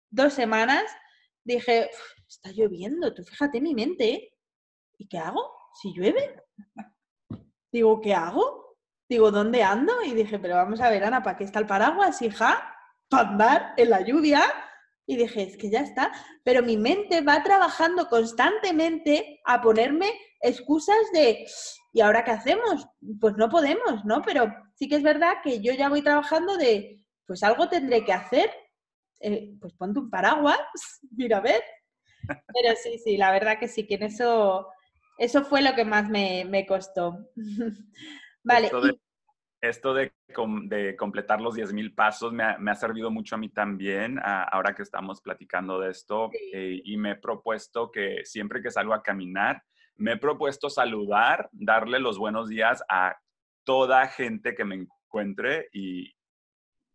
[SPEAKER 1] dos semanas, dije, está lloviendo, tú fíjate mi mente, ¿eh? ¿y qué hago si llueve? Digo, ¿qué hago? Digo, ¿dónde ando? Y dije, pero vamos a ver, Ana, ¿para qué está el paraguas, hija? Para andar en la lluvia y dije, es que ya está. Pero mi mente va trabajando constantemente a ponerme excusas de, ¿y ahora qué hacemos? Pues no podemos, ¿no? Pero sí que es verdad que yo ya voy trabajando de, pues algo tendré que hacer. Eh, pues ponte un paraguas, mira a ver. Pero sí, sí, la verdad que sí, que en eso, eso fue lo que más me, me costó. vale
[SPEAKER 2] esto de, de completar los 10.000 pasos me ha, servido mucho a mí también, ahora que estamos platicando de esto, eh, y me he propuesto que siempre que salgo a caminar, me he propuesto saludar, darle los buenos días a toda gente que me encuentre y,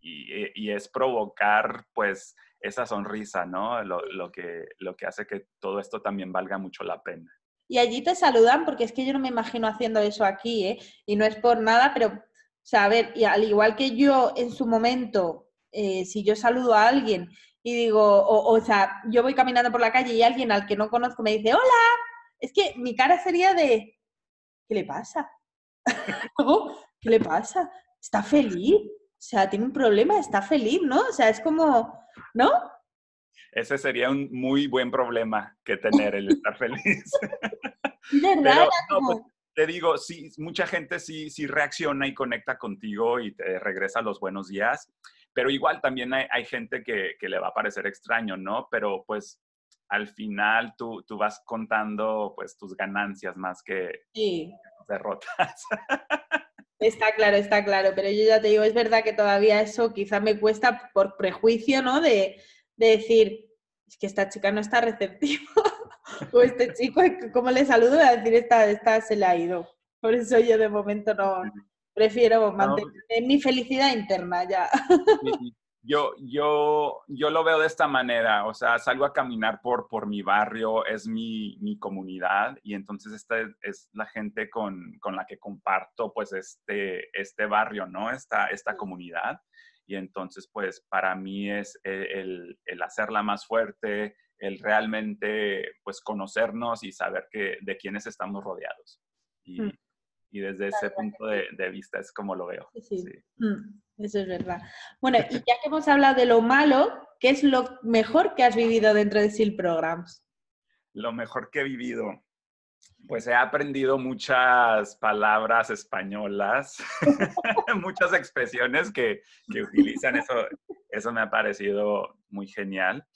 [SPEAKER 2] y, y es provocar pues esa sonrisa, ¿no? Lo, lo, que, lo que hace que todo esto también valga mucho la pena.
[SPEAKER 1] Y allí te saludan, porque es que yo no me imagino haciendo eso aquí, ¿eh? Y no es por nada, pero sea, a ver, y al igual que yo en su momento, eh, si yo saludo a alguien y digo, o, o, sea, yo voy caminando por la calle y alguien al que no conozco me dice, hola, es que mi cara sería de, ¿qué le pasa? ¿Qué le pasa? ¿Está feliz? O sea, tiene un problema, está feliz, ¿no? O sea, es como, ¿no?
[SPEAKER 2] Ese sería un muy buen problema que tener, el estar feliz.
[SPEAKER 1] ¿Verdad?
[SPEAKER 2] Pues, te digo, sí, mucha gente sí, sí reacciona y conecta contigo y te regresa los buenos días, pero igual también hay, gente que, le va a parecer extraño, ¿no? Pero pues al final tú, tú vas contando pues tus ganancias más que derrotas.
[SPEAKER 1] Está claro, está claro, pero yo ya te digo, es verdad que todavía eso quizá me cuesta por prejuicio, ¿no? De, de decir, es que esta chica no está receptiva. O este chico, ¿cómo le saludo? a decir, esta, esta se le ha ido. Por eso yo de momento no, prefiero mantener mi felicidad interna ya.
[SPEAKER 2] Yo, yo, yo lo veo de esta manera, o sea, salgo a caminar por, por mi barrio, es mi, mi comunidad y entonces esta es la gente con, con, la que comparto pues este, este barrio, ¿no? Esta, esta comunidad. Y entonces pues para mí es el, el hacerla más fuerte, el realmente pues conocernos y saber que, de quiénes estamos rodeados. Y, mm. desde ese punto de, vista es como lo veo.
[SPEAKER 1] Sí, mm, eso es verdad. Bueno, y ya que hemos hablado de lo malo, ¿qué es lo mejor que has vivido dentro de SIL Programs?
[SPEAKER 2] Lo mejor que he vivido. Pues he aprendido muchas palabras españolas, muchas expresiones que, que, utilizan. Eso, eso me ha parecido muy genial.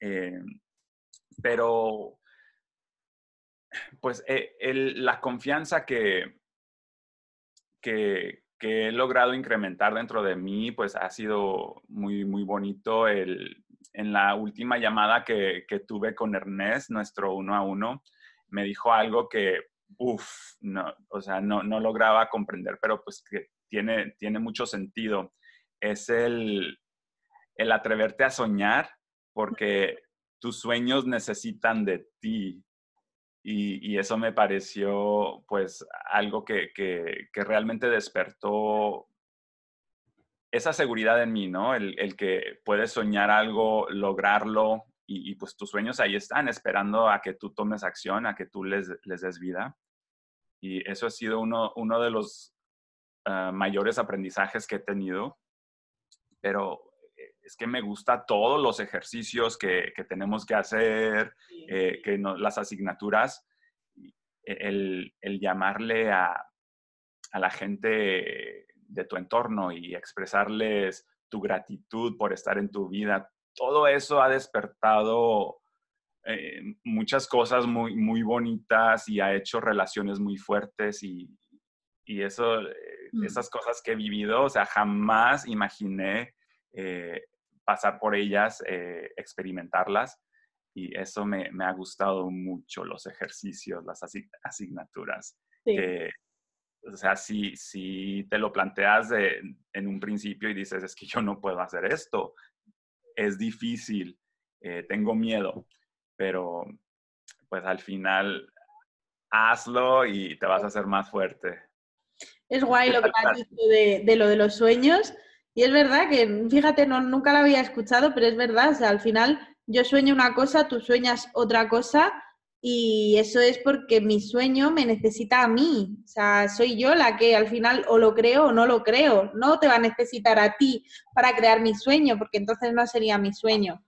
[SPEAKER 2] Eh, pero, pues, eh, la confianza que, que, he logrado incrementar dentro de mí, pues ha sido muy, muy bonito. El, en la última llamada que, tuve con Ernest, nuestro uno a uno, me dijo algo que, uff, no, o sea, no, no, lograba comprender, pero pues que tiene, tiene mucho sentido. Es el, el atreverte a soñar porque tus sueños necesitan de ti. y, eso me pareció pues algo que, que, realmente despertó esa seguridad en mí, ¿no? El, que puedes soñar algo, lograrlo y, pues tus sueños ahí están esperando a que tú tomes acción, a que tú les, les des vida. Y eso ha sido uno, uno de los ah, mayores aprendizajes que he tenido. Pero es que me gusta todos los ejercicios que, tenemos que hacer, eh, que las asignaturas, el, llamarle a, la gente de tu entorno y expresarles tu gratitud por estar en tu vida, todo eso ha despertado eh, muchas cosas muy, muy bonitas y ha hecho relaciones muy fuertes y, eso, eh, mm. esas cosas que he vivido, o sea, jamás imaginé pasar por ellas, eh, experimentarlas. Y eso me, ha gustado mucho, los ejercicios, las asignaturas. o sea, si, si te lo planteas en un principio y dices, es que yo no puedo hacer esto, es difícil, eh, tengo miedo, pero pues al final hazlo y te vas a hacer más fuerte.
[SPEAKER 1] Es guay lo que has dicho de, de, lo de los sueños, y es verdad que, fíjate, no, nunca lo había escuchado, pero es verdad, o sea, al final yo sueño una cosa, tú sueñas otra cosa y eso es porque mi sueño me necesita a mí. O sea, soy yo la que al final o lo creo o no lo creo. No te va a necesitar a ti para crear mi sueño, porque entonces no sería mi sueño.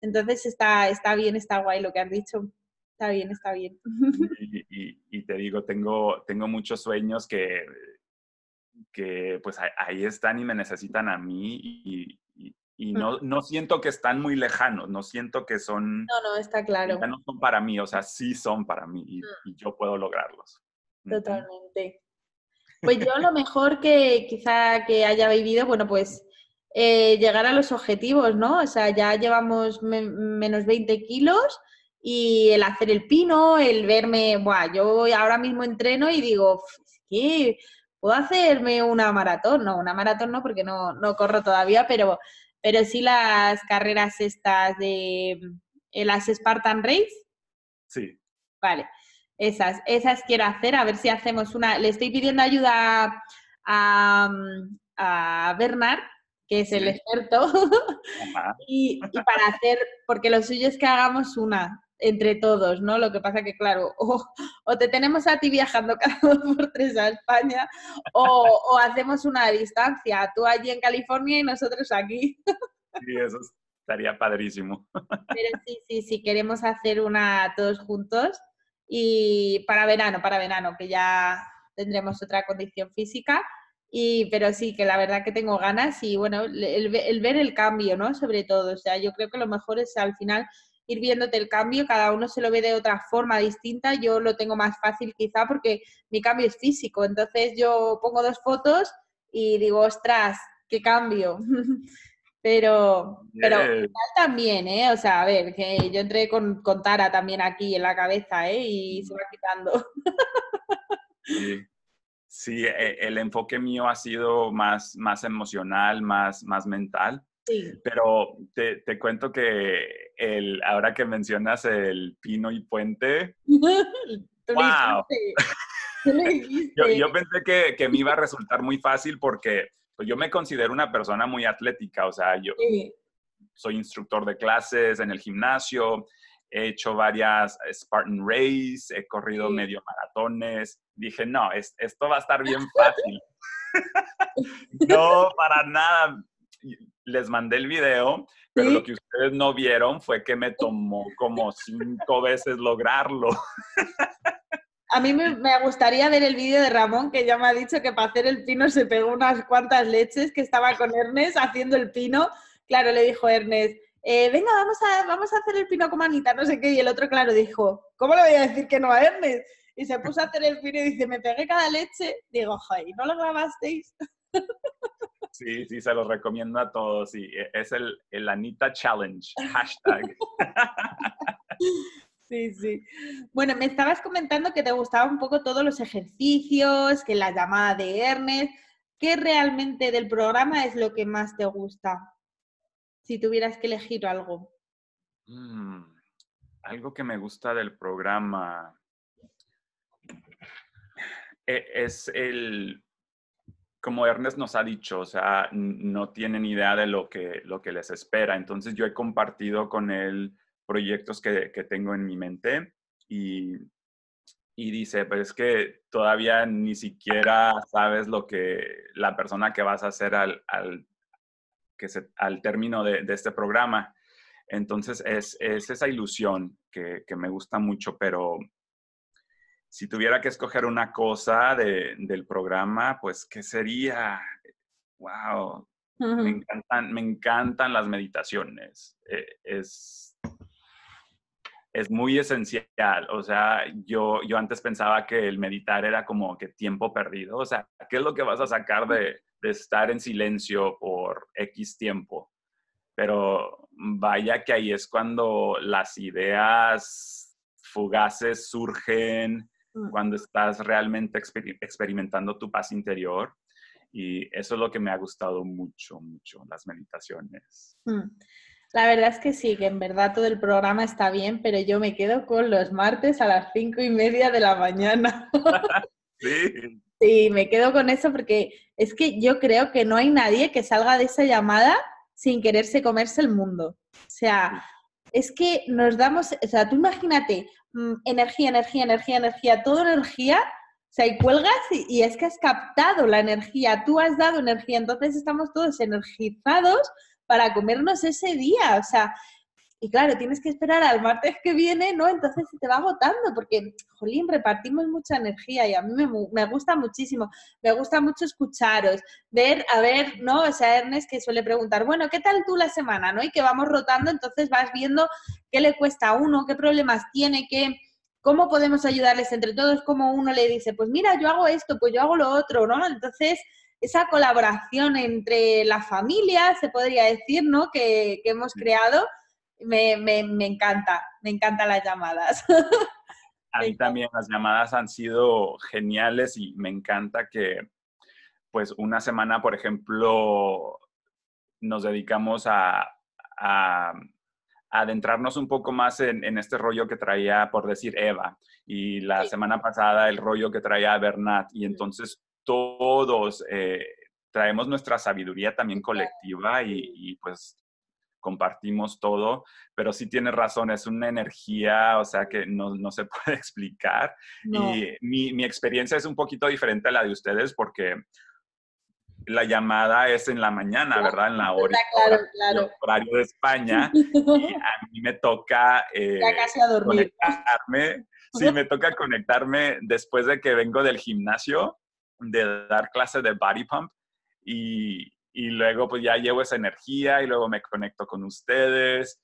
[SPEAKER 1] Entonces está, está bien, está guay lo que has dicho. Está bien, está bien.
[SPEAKER 2] Y, y te digo, tengo, tengo muchos sueños que que pues ahí están y me necesitan a mí y, y, no, no, siento que están muy lejanos, no siento que son...
[SPEAKER 1] No, no, está claro.
[SPEAKER 2] Ya no son para mí, o sea, sí son para mí y, mm. yo puedo lograrlos.
[SPEAKER 1] Totalmente. Pues yo lo mejor que quizá que haya vivido, bueno, pues eh, llegar a los objetivos, ¿no? O sea, ya llevamos menos 20 kilos y el hacer el pino, el verme, buah, yo ahora mismo entreno y digo, ¿qué? ¿Puedo hacerme una maratón? No, una maratón no, porque no, no corro todavía, pero, pero sí las carreras estas de eh, las Spartan Race.
[SPEAKER 2] Sí.
[SPEAKER 1] Vale, esas, esas quiero hacer, a ver si hacemos una. Le estoy pidiendo ayuda a, a Bernard, que es el experto, y, y, para hacer, porque lo suyo es que hagamos una, entre todos, ¿no? Lo que pasa que, claro, o, te tenemos a ti viajando cada dos por tres a España, o, hacemos una distancia, tú allí en California y nosotros aquí.
[SPEAKER 2] Sí, eso estaría padrísimo.
[SPEAKER 1] Pero sí, sí, sí, queremos hacer una todos juntos y para verano, para verano, que ya tendremos otra condición física. Y, pero sí, que la verdad que tengo ganas y bueno, el, el ver el cambio, ¿no? Sobre todo, o sea, yo creo que lo mejor es al final ir viéndote el cambio, cada uno se lo ve de otra forma distinta, yo lo tengo más fácil quizá porque mi cambio es físico, entonces yo pongo dos fotos y digo, ostras, qué cambio. pero, pero también, ¿eh? O sea, a ver, que yo entré con, con Tara también aquí en la cabeza, ¿eh? Y se va quitando.
[SPEAKER 2] sí. sí, e, el enfoque mío ha sido más, más emocional, más, más mental. Pero te, te, cuento que el, ahora que mencionas el pino y puente, ¡wow! yo, yo, pensé que, que, me iba a resultar muy fácil porque pues, yo me considero una persona muy atlética, o sea, yo soy instructor de clases en el gimnasio, he hecho varias Spartan Race, he corrido medio maratones, dije, no, esto va a estar bien fácil. no, para nada les mandé el video, pero lo que ustedes no vieron fue que me tomó como cinco veces lograrlo.
[SPEAKER 1] A mí me, gustaría ver el vídeo de Ramón, que ya me ha dicho que para hacer el pino se pegó unas cuantas leches, que estaba con Ernest haciendo el pino. Claro, le dijo Ernest, eh, venga, vamos a, vamos a hacer el pino con Anita, no sé qué. Y el otro, claro, dijo, ¿cómo le voy a decir que no a Ernest? Y se puso a hacer el pino y dice, me pegué cada leche. Digo, joder, ¿no lo grabasteis?
[SPEAKER 2] Sí, sí, se los recomiendo a todos. Y e, es el, el Anita Challenge, hashtag.
[SPEAKER 1] Sí, sí. Bueno, me estabas comentando que te gustaban un poco todos los ejercicios, que la llamada de Ernest. ¿Qué realmente del programa es lo que más te gusta? Si tuvieras que elegir algo.
[SPEAKER 2] Mm, algo que me gusta del programa. e, es el, como Ernest nos ha dicho, o sea, no tienen idea de lo que, lo que les espera. Entonces yo he compartido con él proyectos que, que tengo en mi mente y, y dice, pues es que todavía ni siquiera sabes lo que la persona que vas a hacer al, al, que se, al término de, de, este programa. Entonces es, es esa ilusión que, que, me gusta mucho, pero si tuviera que escoger una cosa de, del programa, pues, ¿qué sería? ¡Wow! Uh -huh. me, encantan, me encantan las meditaciones. Eh, es, es muy esencial. O sea, yo, yo antes pensaba que el meditar era como que tiempo perdido. O sea, ¿qué es lo que vas a sacar de, de estar en silencio por X tiempo? Pero vaya que ahí es cuando las ideas fugaces surgen, cuando estás realmente exper experimentando tu paz interior. Y eso es lo que me ha gustado mucho, mucho, las meditaciones.
[SPEAKER 1] Mm. La verdad es que sí, que en verdad todo el programa está bien, pero yo me quedo con los martes a las cinco y media de la mañana.
[SPEAKER 2] sí.
[SPEAKER 1] Sí, me quedo con eso porque es que yo creo que no hay nadie que salga de esa llamada sin quererse comerse el mundo. O sea, es que nos damos, o sea, tú imagínate, mmm, energía, energía, energía, energía, toda energía, o sea, y cuelgas y, y, es que has captado la energía, tú has dado energía, entonces estamos todos energizados para comernos ese día, o sea, y claro, tienes que esperar al martes que viene, ¿no? Entonces se te va agotando porque, jolín, repartimos mucha energía y a mí me, me, gusta muchísimo. Me gusta mucho escucharos, ver, a ver, ¿no? O sea, Ernest que suele preguntar, bueno, ¿qué tal tú la semana, no? Y que vamos rotando, entonces vas viendo qué le cuesta a uno, qué problemas tiene, qué, cómo podemos ayudarles entre todos, como uno le dice, pues mira, yo hago esto, pues yo hago lo otro, ¿no? Entonces, esa colaboración entre la familia, se podría decir, ¿no? Que, que hemos creado me, me, me encanta, me encantan las llamadas.
[SPEAKER 2] A mí también las llamadas han sido geniales y me encanta que, pues, una semana, por ejemplo, nos dedicamos a, a, adentrarnos un poco más en, en, este rollo que traía, por decir, Eva, y la sí. semana pasada el rollo que traía Bernat, y entonces todos eh, traemos nuestra sabiduría también colectiva y, y pues compartimos todo, pero sí tienes razón, es una energía, o sea, que no, no se puede explicar. No. Y mi, mi, experiencia es un poquito diferente a la de ustedes porque la llamada es en la mañana, ¿verdad? En la hora,
[SPEAKER 1] claro, claro.
[SPEAKER 2] horario de España. y a mí me toca eh, conectarme. Sí, me toca conectarme después de que vengo del gimnasio, de dar clase de body pump. Y, y luego pues ya llevo esa energía y luego me conecto con ustedes.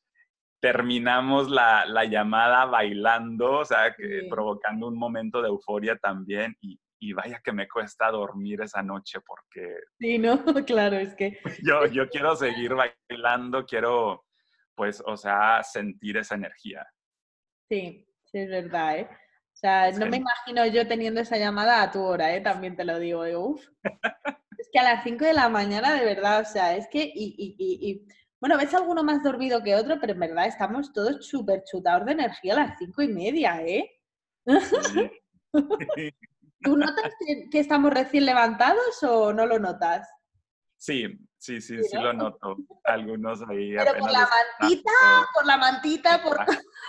[SPEAKER 2] Terminamos la, la llamada bailando, o sea, que, sí. provocando un momento de euforia también y, y, vaya que me cuesta dormir esa noche porque...
[SPEAKER 1] Sí, ¿no? Claro, es que...
[SPEAKER 2] Yo, yo quiero seguir bailando, quiero pues, o sea, sentir esa energía.
[SPEAKER 1] Sí, sí, es verdad, ¿eh? O sea, no me imagino yo teniendo esa llamada a tu hora, ¿eh? También te lo digo, digo, uff. es que a las 5 de la mañana, de verdad, o sea, es que, y, y, y, y, bueno, ves alguno más dormido que otro, pero en verdad estamos todos súper chutados de energía a las 5 y media, ¿eh? Sí. ¿Tú notas que, que, estamos recién levantados o no lo notas?
[SPEAKER 2] Sí, sí, sí, sí, ¿no? lo noto. Algunos ahí.
[SPEAKER 1] Pero por la mantita, por la mantita, por...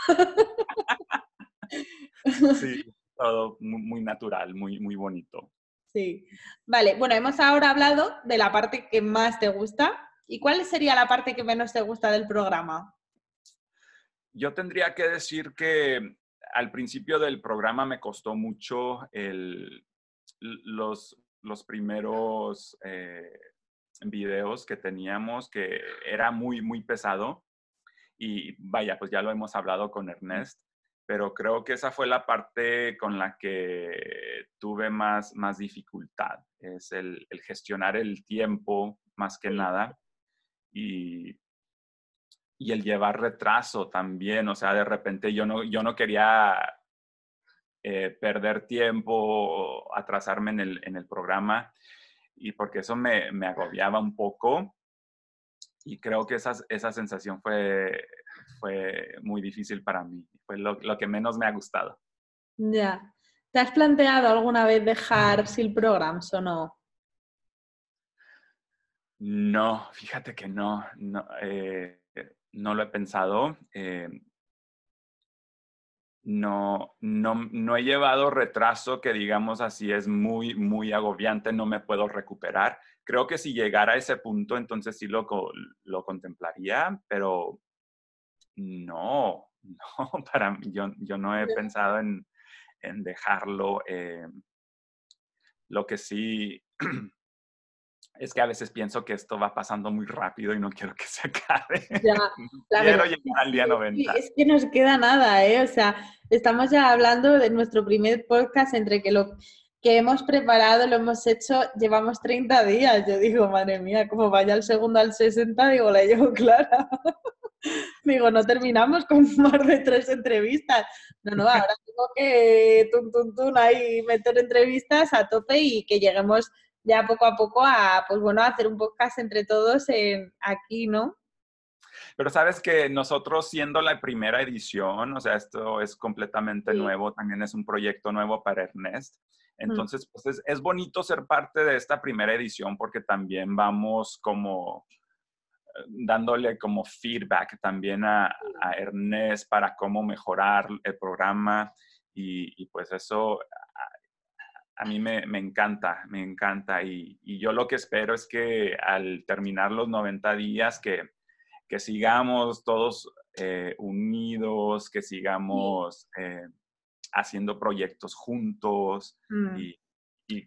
[SPEAKER 2] sí, todo muy natural, muy, muy bonito.
[SPEAKER 1] Sí. Vale, bueno, hemos ahora hablado de la parte que más te gusta. ¿Y cuál sería la parte que menos te gusta del programa?
[SPEAKER 2] Yo tendría que decir que al principio del programa me costó mucho el, los, los primeros eh, videos que teníamos, que era muy, muy pesado. Y vaya, pues ya lo hemos hablado con Ernest pero creo que esa fue la parte con la que tuve más, más dificultad, es el, el gestionar el tiempo más que nada y, y, el llevar retraso también, o sea, de repente yo no, yo no quería eh, perder tiempo, atrasarme en el, en el programa y porque eso me, me agobiaba un poco y creo que esa, esa sensación fue, fue muy difícil para mí. Fue lo, lo que menos me ha gustado.
[SPEAKER 1] Ya. ¿Te has planteado alguna vez dejar SIL Programs o no?
[SPEAKER 2] No, fíjate que no, no, eh, no lo he pensado. Eh, no, no, no he llevado retraso que digamos así es muy, muy agobiante, no me puedo recuperar. Creo que si llegara a ese punto, entonces sí lo, lo contemplaría, pero no, no, para mí, yo, yo no he pensado en, en dejarlo. Eh, lo que sí es que a veces pienso que esto va pasando muy rápido y no quiero que se acabe. Ya, quiero llegar al día 90.
[SPEAKER 1] Es que nos queda nada, ¿eh? O sea, estamos ya hablando de nuestro primer podcast entre que lo que hemos preparado, lo hemos hecho, llevamos 30 días. Yo digo, madre mía, como vaya el segundo al 60, digo, la llevo clara. Digo, no terminamos con más de tres entrevistas. No, no, ahora tengo que tun, tun, tun, ahí meter entrevistas a tope y que lleguemos ya poco a poco a, pues bueno, hacer un podcast entre todos en, aquí, ¿no?
[SPEAKER 2] Pero sabes que nosotros siendo la primera edición, o sea, esto es completamente nuevo, también es un proyecto nuevo para Ernest. Entonces, pues es, bonito ser parte de esta primera edición porque también vamos como dándole como feedback también a, Ernest para cómo mejorar el programa y, y pues eso a mí me, encanta, me encanta. Y, yo lo que espero es que al terminar los 90 días, que, sigamos todos eh, unidos, que sigamos eh, haciendo proyectos juntos. Mm. Y,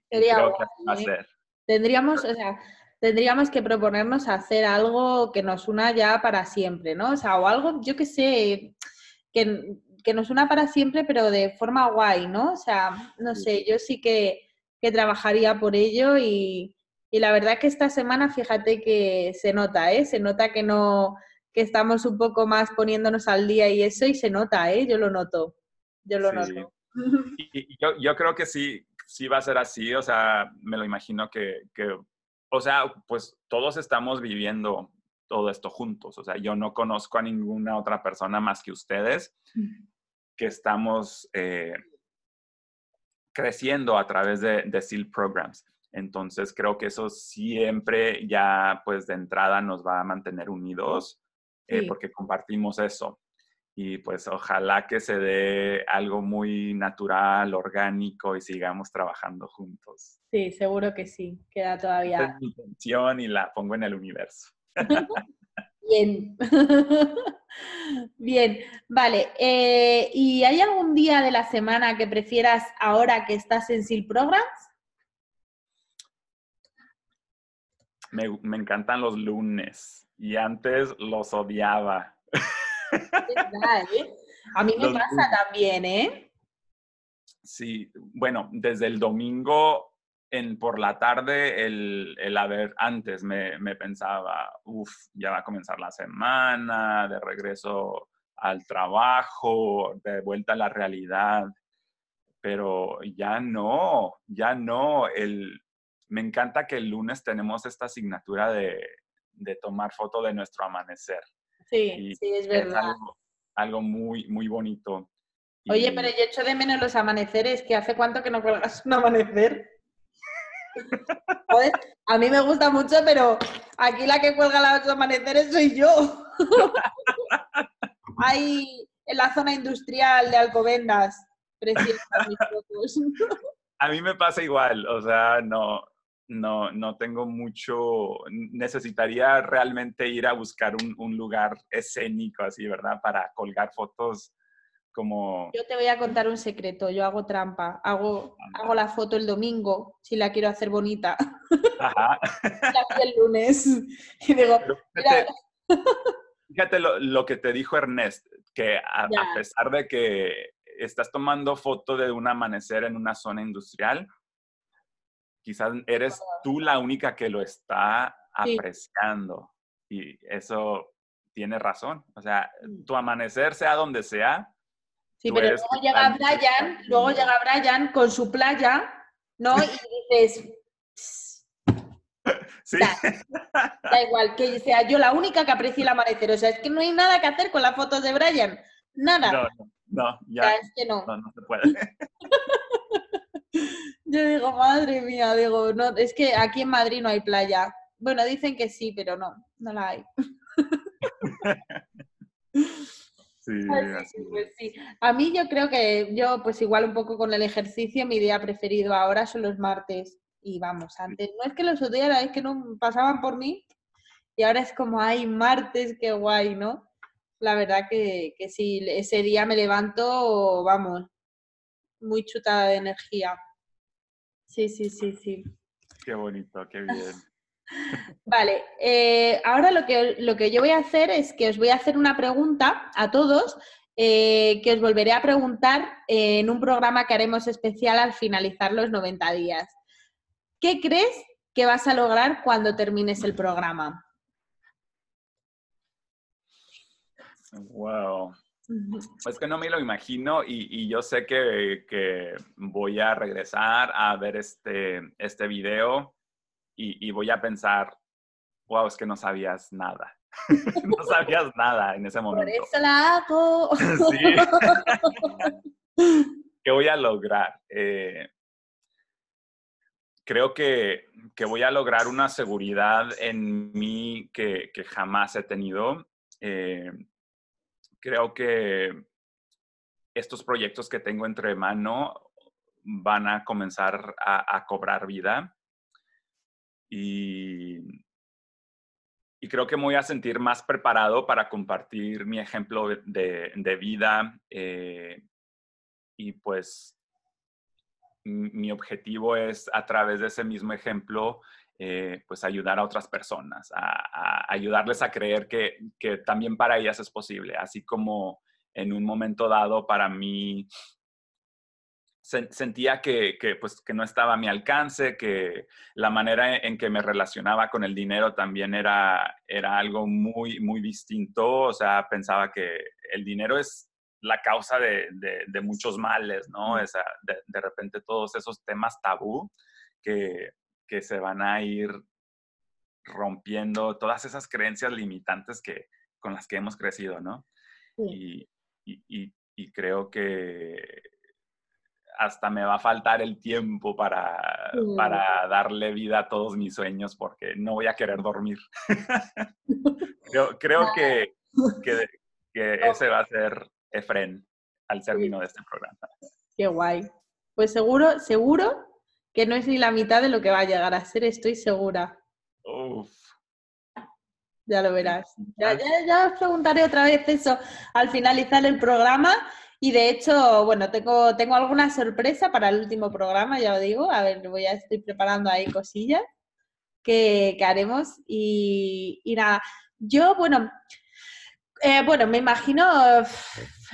[SPEAKER 2] creo que va a ¿eh? ser.
[SPEAKER 1] Tendríamos, o sea, tendríamos que proponernos hacer algo que nos una ya para siempre, ¿no? O sea, o algo, yo que sé, que que nos una para siempre, pero de forma guay, ¿no? O sea, no sé, yo sí que, trabajaría por ello y, la verdad que esta semana, fíjate que se nota, ¿eh? Se nota que no, que estamos un poco más poniéndonos al día y eso, y se nota, ¿eh? Yo lo noto, yo lo noto.
[SPEAKER 2] Y, yo, yo, creo que sí, sí va a ser así, o sea, me lo imagino que, que, o sea, pues todos estamos viviendo todo esto juntos, o sea, yo no conozco a ninguna otra persona más que ustedes que estamos eh, creciendo a través de, de SEAL Programs. Entonces creo que eso siempre ya pues de entrada nos va a mantener unidos eh, porque compartimos eso. Y pues ojalá que se dé algo muy natural, orgánico y sigamos trabajando juntos.
[SPEAKER 1] Sí, seguro que sí. Queda todavía.
[SPEAKER 2] Es mi intención y la pongo en el universo.
[SPEAKER 1] Bien. Bien, vale. Eh, ¿Y hay algún día de la semana que prefieras ahora que estás en SIL Programs?
[SPEAKER 2] Me, encantan los lunes y antes los odiaba.
[SPEAKER 1] ¿eh? A mí me pasa también, ¿eh?
[SPEAKER 2] Sí, bueno, desde el domingo por la tarde, el, el haber, antes me, me pensaba, uff, ya va a comenzar la semana, de regreso al trabajo, de vuelta a la realidad, pero ya no, ya no. El, me encanta que el lunes tenemos esta asignatura de, de tomar foto de nuestro amanecer.
[SPEAKER 1] Sí, sí, es verdad.
[SPEAKER 2] algo, muy, muy bonito.
[SPEAKER 1] Oye, pero yo echo de menos los amaneceres, que hace cuánto que no cuelgas un amanecer a mí me gusta mucho, pero aquí la que cuelga los amaneceres soy yo. Ahí en la zona industrial de Alcobendas. Preciosas mis fotos.
[SPEAKER 2] A mí me pasa igual, o sea, no, no, no tengo mucho, necesitaría realmente ir a buscar un, un lugar escénico así, ¿verdad? Para colgar fotos como...
[SPEAKER 1] Yo te voy a contar un secreto, yo hago trampa, hago, hago la foto el domingo, si la quiero hacer bonita. Ajá. la el lunes. Y digo,
[SPEAKER 2] fíjate, lo, que te dijo Ernest, que a, pesar de que estás tomando foto de un amanecer en una zona industrial, quizás eres tú la única que lo está apreciando. Y eso tiene razón. O sea, mm. tu amanecer, sea donde sea,
[SPEAKER 1] Sí, pero luego llega Brian, luego llega Brian con su playa, ¿no? Y dices,
[SPEAKER 2] sí.
[SPEAKER 1] Da, igual, que sea yo la única que aprecie el amanecer. O sea, es que no hay nada que hacer con las fotos de Brian. Nada.
[SPEAKER 2] No, no, ya.
[SPEAKER 1] es que no.
[SPEAKER 2] No, no se puede.
[SPEAKER 1] Yo digo, madre mía, digo, no, es que aquí en Madrid no hay playa. Bueno, dicen que sí, pero no, no la hay.
[SPEAKER 2] Sí,
[SPEAKER 1] pues sí. A mí yo creo que yo, pues igual un poco con el ejercicio, mi día preferido ahora son los martes. Y vamos, antes no es que los odiara, es que no pasaban por mí. Y ahora es como, ay, martes, qué guay, ¿no? La verdad que, que sí, ese día me levanto, vamos, muy chutada de energía. Sí, sí, sí, sí.
[SPEAKER 2] Qué bonito, qué bien.
[SPEAKER 1] Vale, eh, ahora lo que, lo que yo voy a hacer es que os voy a hacer una pregunta a todos eh, que os volveré a preguntar en un programa que haremos especial al finalizar los 90 días. ¿Qué crees que vas a lograr cuando termines el programa?
[SPEAKER 2] Wow. Pues que no me lo imagino y, yo sé que, voy a regresar a ver este, este video y, voy a pensar, wow, es que no sabías nada. no sabías nada en ese momento.
[SPEAKER 1] Por eso la hago.
[SPEAKER 2] ¿Qué voy a lograr? Eh, creo que, voy a lograr una seguridad en mí que, jamás he tenido. Eh, creo que estos proyectos que tengo entre mano van a comenzar a cobrar vida. Y, creo que me voy a sentir más preparado para compartir mi ejemplo de, vida. Eh, y pues mi objetivo es a través de ese mismo ejemplo, eh, pues ayudar a otras personas, a, ayudarles a creer que, que, también para ellas es posible, así como en un momento dado para mí sentía que, pues, que no estaba a mi alcance, que la manera en que me relacionaba con el dinero también era, era algo muy, muy distinto. O sea, pensaba que el dinero es la causa de, muchos males, ¿no? O sea, de, repente todos esos temas tabú que, se van a ir rompiendo, todas esas creencias limitantes que, con las que hemos crecido, ¿no? y creo que hasta me va a faltar el tiempo para, para darle vida a todos mis sueños porque no voy a querer dormir. creo, que, que, ese va a ser Efren al término de este programa.
[SPEAKER 1] Qué guay. Pues seguro, seguro que no es ni la mitad de lo que va a llegar a ser, estoy segura. Uf. Ya lo verás. Ya, ya, ya os preguntaré otra vez eso al finalizar el programa y de hecho, bueno, tengo, tengo alguna sorpresa para el último programa, ya lo digo. A ver, voy a estoy preparando ahí cosillas que, haremos. Y, nada, yo, bueno, eh, bueno, me imagino,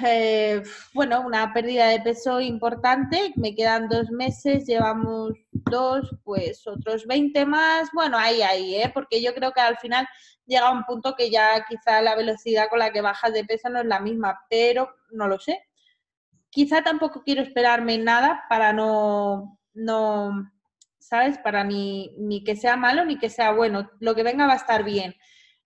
[SPEAKER 1] eh, bueno, una pérdida de peso importante. Me quedan dos meses, llevamos dos, pues otros 20 más. Bueno, ahí, ahí, ¿eh? Porque yo creo que al final llega un punto que ya quizá la velocidad con la que bajas de peso no es la misma, pero no lo sé quizá tampoco quiero esperarme nada para no, no ¿sabes? Para ni, ni que sea malo ni que sea bueno. Lo que venga va a estar bien.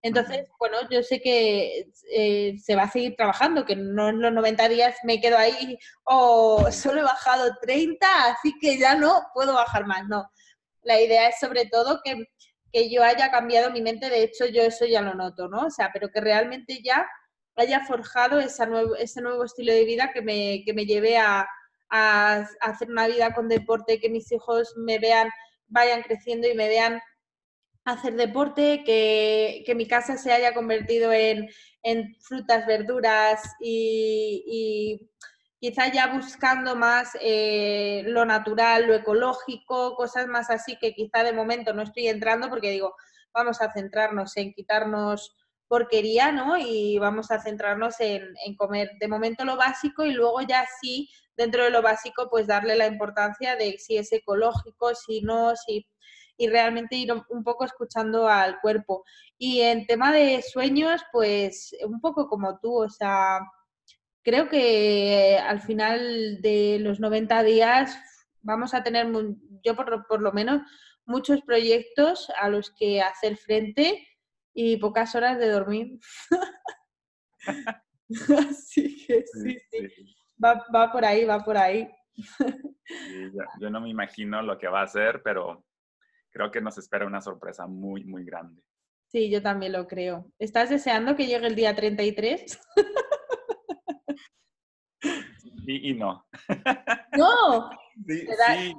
[SPEAKER 1] Entonces, bueno, yo sé que eh, se va a seguir trabajando, que no en los 90 días me quedo ahí o solo he bajado 30, así que ya no puedo bajar más. No, la idea es sobre todo que, que yo haya cambiado mi mente, de hecho yo eso ya lo noto, ¿no? O sea, pero que realmente ya haya forjado ese nuevo estilo de vida que me, que me lleve a, hacer una vida con deporte, que mis hijos me vean, vayan creciendo y me vean hacer deporte, que, mi casa se haya convertido en, frutas, verduras y, quizá ya buscando más eh, lo natural, lo ecológico, cosas más así que quizá de momento no estoy entrando porque digo, vamos a centrarnos en quitarnos porquería, ¿no? Y vamos a centrarnos en, comer de momento lo básico y luego ya sí, dentro de lo básico, pues darle la importancia de si es ecológico, si no, si y realmente ir un poco escuchando al cuerpo. Y en tema de sueños, pues un poco como tú, o sea, creo que al final de los 90 días vamos a tener, yo por, por lo menos, muchos proyectos a los que hacer frente y pocas horas de dormir. Así que sí, sí. Va, va, por ahí, va por ahí.
[SPEAKER 2] yo, no me imagino lo que va a hacer, pero creo que nos espera una sorpresa muy, muy grande.
[SPEAKER 1] Sí, yo también lo creo. ¿Estás deseando que llegue el día 33?
[SPEAKER 2] Sí y no.
[SPEAKER 1] No.
[SPEAKER 2] Sí, sí,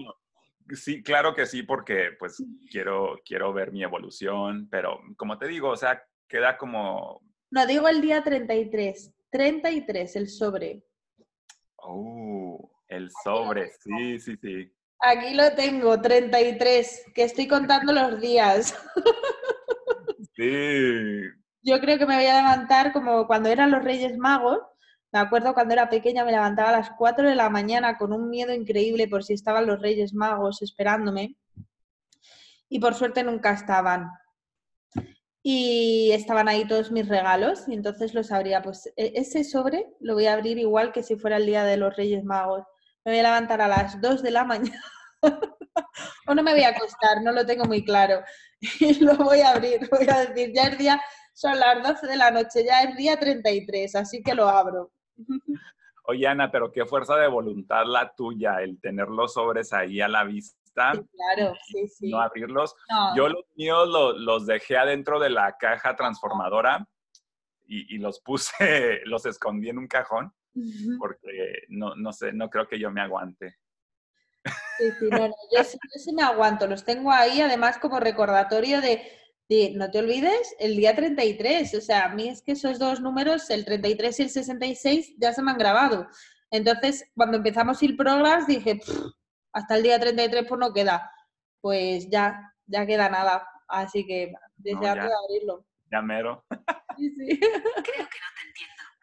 [SPEAKER 2] sí, claro que sí, porque pues quiero, quiero ver mi evolución, pero como te digo, o sea, queda como...
[SPEAKER 1] No, digo el día 33. 33, el sobre.
[SPEAKER 2] Oh, el sobre, sí, sí, sí.
[SPEAKER 1] Aquí lo tengo, 33, que estoy contando los días.
[SPEAKER 2] Sí.
[SPEAKER 1] Yo creo que me voy a levantar como cuando eran los Reyes Magos. Me acuerdo cuando era pequeña me levantaba a las 4 de la mañana con un miedo increíble por si estaban los Reyes Magos esperándome. Y por suerte nunca estaban. Y estaban ahí todos mis regalos y entonces los abría. Pues e-, ese sobre lo voy a abrir igual que si fuera el día de los Reyes Magos. Me voy a levantar a las 2 de la mañana. o no me voy a acostar, no lo tengo muy claro. Y lo voy a abrir, voy a decir, ya es día, son las 12 de la noche, ya es día 33, así que lo abro.
[SPEAKER 2] Oye, Ana, pero qué fuerza de voluntad la tuya, el tener los sobres ahí a la vista.
[SPEAKER 1] claro, sí, sí.
[SPEAKER 2] No abrirlos. Yo los míos los dejé adentro de la caja transformadora y, los puse, los escondí en un cajón porque no, no sé, no creo que yo me aguante.
[SPEAKER 1] Sí, sí, no, yo, sí, me aguanto, los tengo ahí además como recordatorio de, no te olvides, el día 33, o sea, a mí es que esos dos números, el 33 y el 66, ya se me han grabado. Entonces, cuando empezamos el programa, dije, hasta el día 33 pues no queda. Pues ya, ya queda nada. Así que deseando abrirlo.
[SPEAKER 2] Ya mero.
[SPEAKER 1] Sí, sí. Creo que no.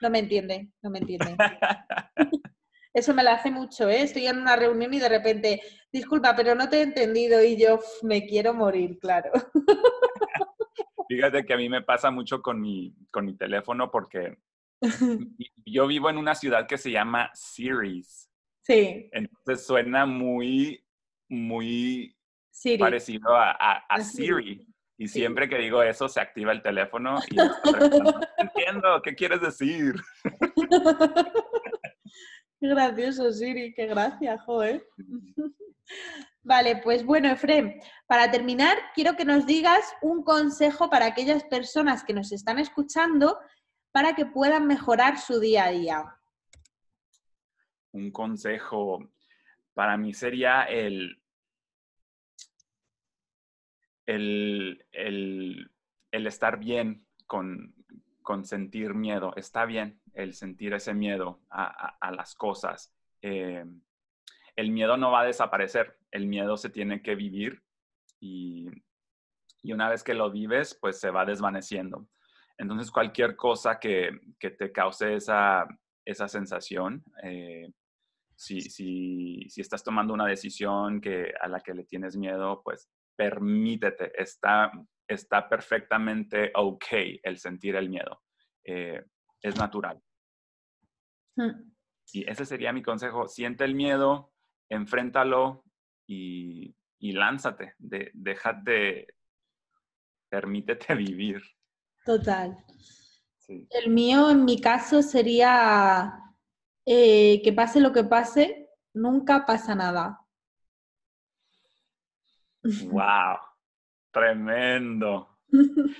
[SPEAKER 1] No me entiende, no me entiende. Eso me lo hace mucho, ¿eh? Estoy en una reunión y de repente, disculpa, pero no te he entendido y yo me quiero morir, claro.
[SPEAKER 2] Fíjate que a mí me pasa mucho con mi, con mi teléfono porque yo vivo en una ciudad que se llama Series.
[SPEAKER 1] Sí.
[SPEAKER 2] Entonces suena muy, muy parecido a, Siri. Y siempre que digo eso, se activa el teléfono y no entiendo, ¿qué quieres decir?
[SPEAKER 1] Gracioso, Siri, qué gracia, joder. Vale, pues bueno, Efrem, para terminar, quiero que nos digas un consejo para aquellas personas que nos están escuchando para que puedan mejorar su día a día.
[SPEAKER 2] Un consejo para mí sería el, el, el estar bien con, con sentir miedo. Está bien, el sentir ese miedo a, las cosas. Eh, el miedo no va a desaparecer, el miedo se tiene que vivir y, una vez que lo vives, pues se va desvaneciendo. Entonces, cualquier cosa que, te cause esa, sensación, eh, si, si, estás tomando una decisión que, a la que le tienes miedo, pues permítete, está, está perfectamente ok el sentir el miedo. Eh, es natural. Mm. Y ese sería mi consejo. Siente el miedo, enfréntalo y, lánzate. De, déjate, permítete vivir.
[SPEAKER 1] Total. El mío, en mi caso, sería eh, que pase lo que pase, nunca pasa nada.
[SPEAKER 2] ¡Wow! Tremendo.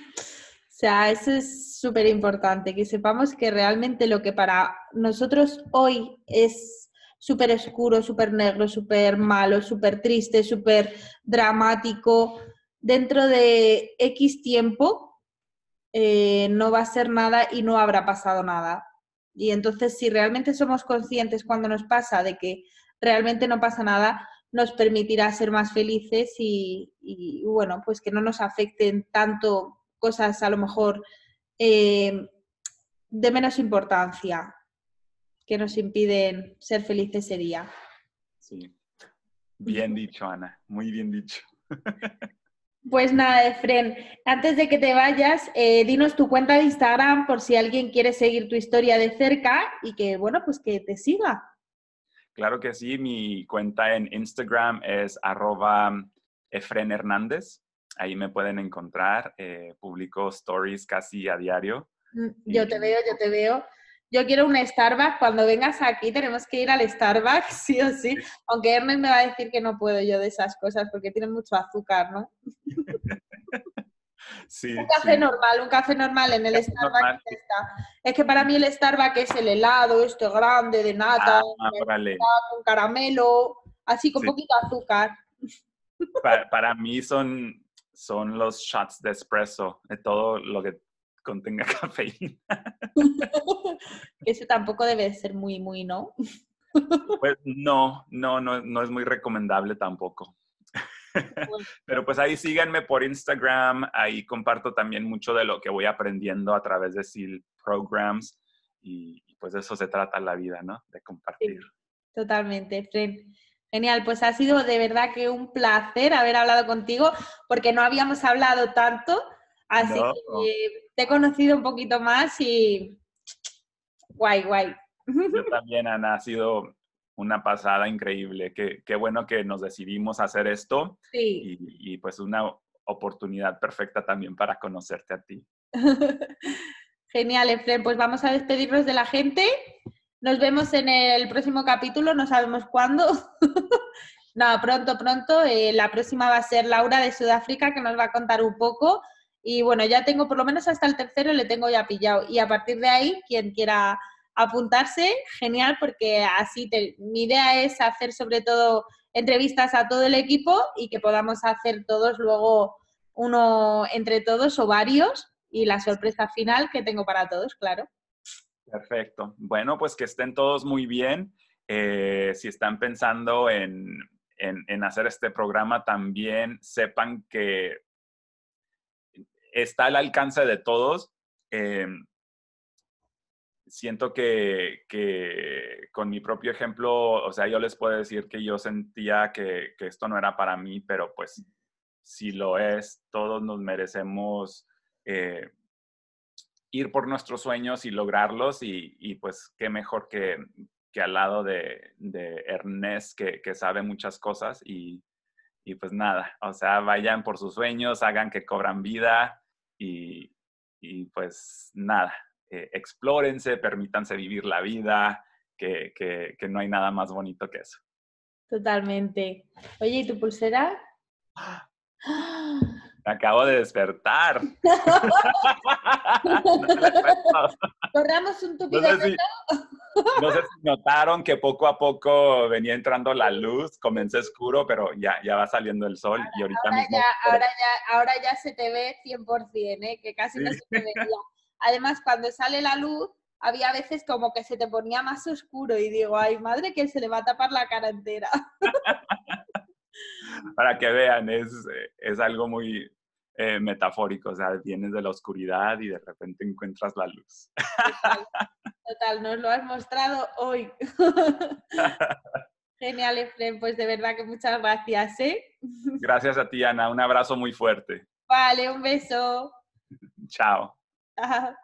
[SPEAKER 1] O sea, eso es súper importante, que sepamos que realmente lo que para nosotros hoy es súper oscuro, súper negro, súper malo, súper triste, súper dramático, dentro de X tiempo eh, no va a ser nada y no habrá pasado nada. Y entonces, si realmente somos conscientes cuando nos pasa de que realmente no pasa nada, nos permitirá ser más felices y, y bueno, pues que no nos afecten tanto cosas a lo mejor eh, de menos importancia que nos impiden ser felices ese día.
[SPEAKER 2] Sí, bien dicho, Ana, muy bien dicho.
[SPEAKER 1] Pues nada, Efren, antes de que te vayas, eh, dinos tu cuenta de Instagram por si alguien quiere seguir tu historia de cerca y que, bueno, pues que te siga.
[SPEAKER 2] Claro que sí, mi cuenta en Instagram es arroba Efren Hernández. Ahí me pueden encontrar. Eh, publico stories casi a diario.
[SPEAKER 1] Mm, yo te veo, yo te veo. yo quiero un Starbucks. Cuando vengas aquí tenemos que ir al Starbucks, sí o sí. Aunque Ernest me va a decir que no puedo yo de esas cosas porque tiene mucho azúcar, ¿no?
[SPEAKER 2] Sí,
[SPEAKER 1] un café normal, un café normal en el Starbucks. Es que para mí el Starbucks es el helado, este grande de nata,
[SPEAKER 2] ah,
[SPEAKER 1] con caramelo, así con poquito azúcar.
[SPEAKER 2] Para, para, mí son, son los shots de espresso, de todo lo que contenga cafeína.
[SPEAKER 1] Eso tampoco debe ser muy, muy, ¿no?
[SPEAKER 2] Pues no, no, no, no es muy recomendable tampoco. Pero pues ahí síganme por Instagram, ahí comparto también mucho de lo que voy aprendiendo a través de SEAL Programs y, pues de eso se trata la vida, ¿no? De compartir.
[SPEAKER 1] totalmente, Fred. Genial, pues ha sido de verdad que un placer haber hablado contigo porque no habíamos hablado tanto, así que te he conocido un poquito más y guay, guay.
[SPEAKER 2] Yo también, Ana, ha sido una pasada increíble. Qué, qué bueno que nos decidimos hacer esto
[SPEAKER 1] sí.
[SPEAKER 2] y, pues una oportunidad perfecta también para conocerte a ti.
[SPEAKER 1] Genial, Efren. Pues vamos a despedirnos de la gente. Nos vemos en el próximo capítulo, no sabemos cuándo. no, pronto, pronto. Eh, la próxima va a ser Laura de Sudáfrica, que nos va a contar un poco. Y bueno, ya tengo por lo menos hasta el tercero, le tengo ya pillado. Y a partir de ahí, quien quiera apuntarse, genial, porque así mi idea es hacer sobre todo entrevistas a todo el equipo y que podamos hacer todos luego uno entre todos o varios y la sorpresa final que tengo para todos, claro.
[SPEAKER 2] Perfecto. Bueno, pues que estén todos muy bien. Eh, si están pensando en, en, hacer este programa, también sepan que está al alcance de todos. Eh, siento que, con mi propio ejemplo, o sea, yo les puedo decir que yo sentía que, esto no era para mí, pero pues si lo es, todos nos merecemos eh, ir por nuestros sueños y lograrlos y, pues qué mejor que, al lado de, Ernest que, sabe muchas cosas y, pues nada, o sea, vayan por sus sueños, hagan que cobran vida y pues nada, eh, explórense, permítanse vivir la vida, que, no hay nada más bonito que eso.
[SPEAKER 1] Totalmente. Oye, ¿y tu pulsera?
[SPEAKER 2] Me acabo de despertar.
[SPEAKER 1] Corramos un tupido
[SPEAKER 2] no sé, si, no sé si notaron que poco a poco venía entrando la luz, comencé oscuro, pero ya, ya va saliendo el sol y ahorita
[SPEAKER 1] ahora
[SPEAKER 2] mismo...
[SPEAKER 1] Ya, ahora, ya, ahora ya se te ve 100%, ¿eh? que casi no se te veía. Además, cuando sale la luz, había veces como que se te ponía más oscuro y digo, ay, madre, que se le va a tapar la cara entera.
[SPEAKER 2] Para que vean, es, es algo muy eh, metafórico, o sea, vienes de la oscuridad y de repente encuentras la luz.
[SPEAKER 1] Total, nos lo has mostrado hoy. Genial, Efren, pues de verdad que muchas gracias, ¿eh?
[SPEAKER 2] Gracias a ti, Ana, un abrazo muy fuerte.
[SPEAKER 1] Vale, un beso.
[SPEAKER 2] Chao.
[SPEAKER 1] Ajá.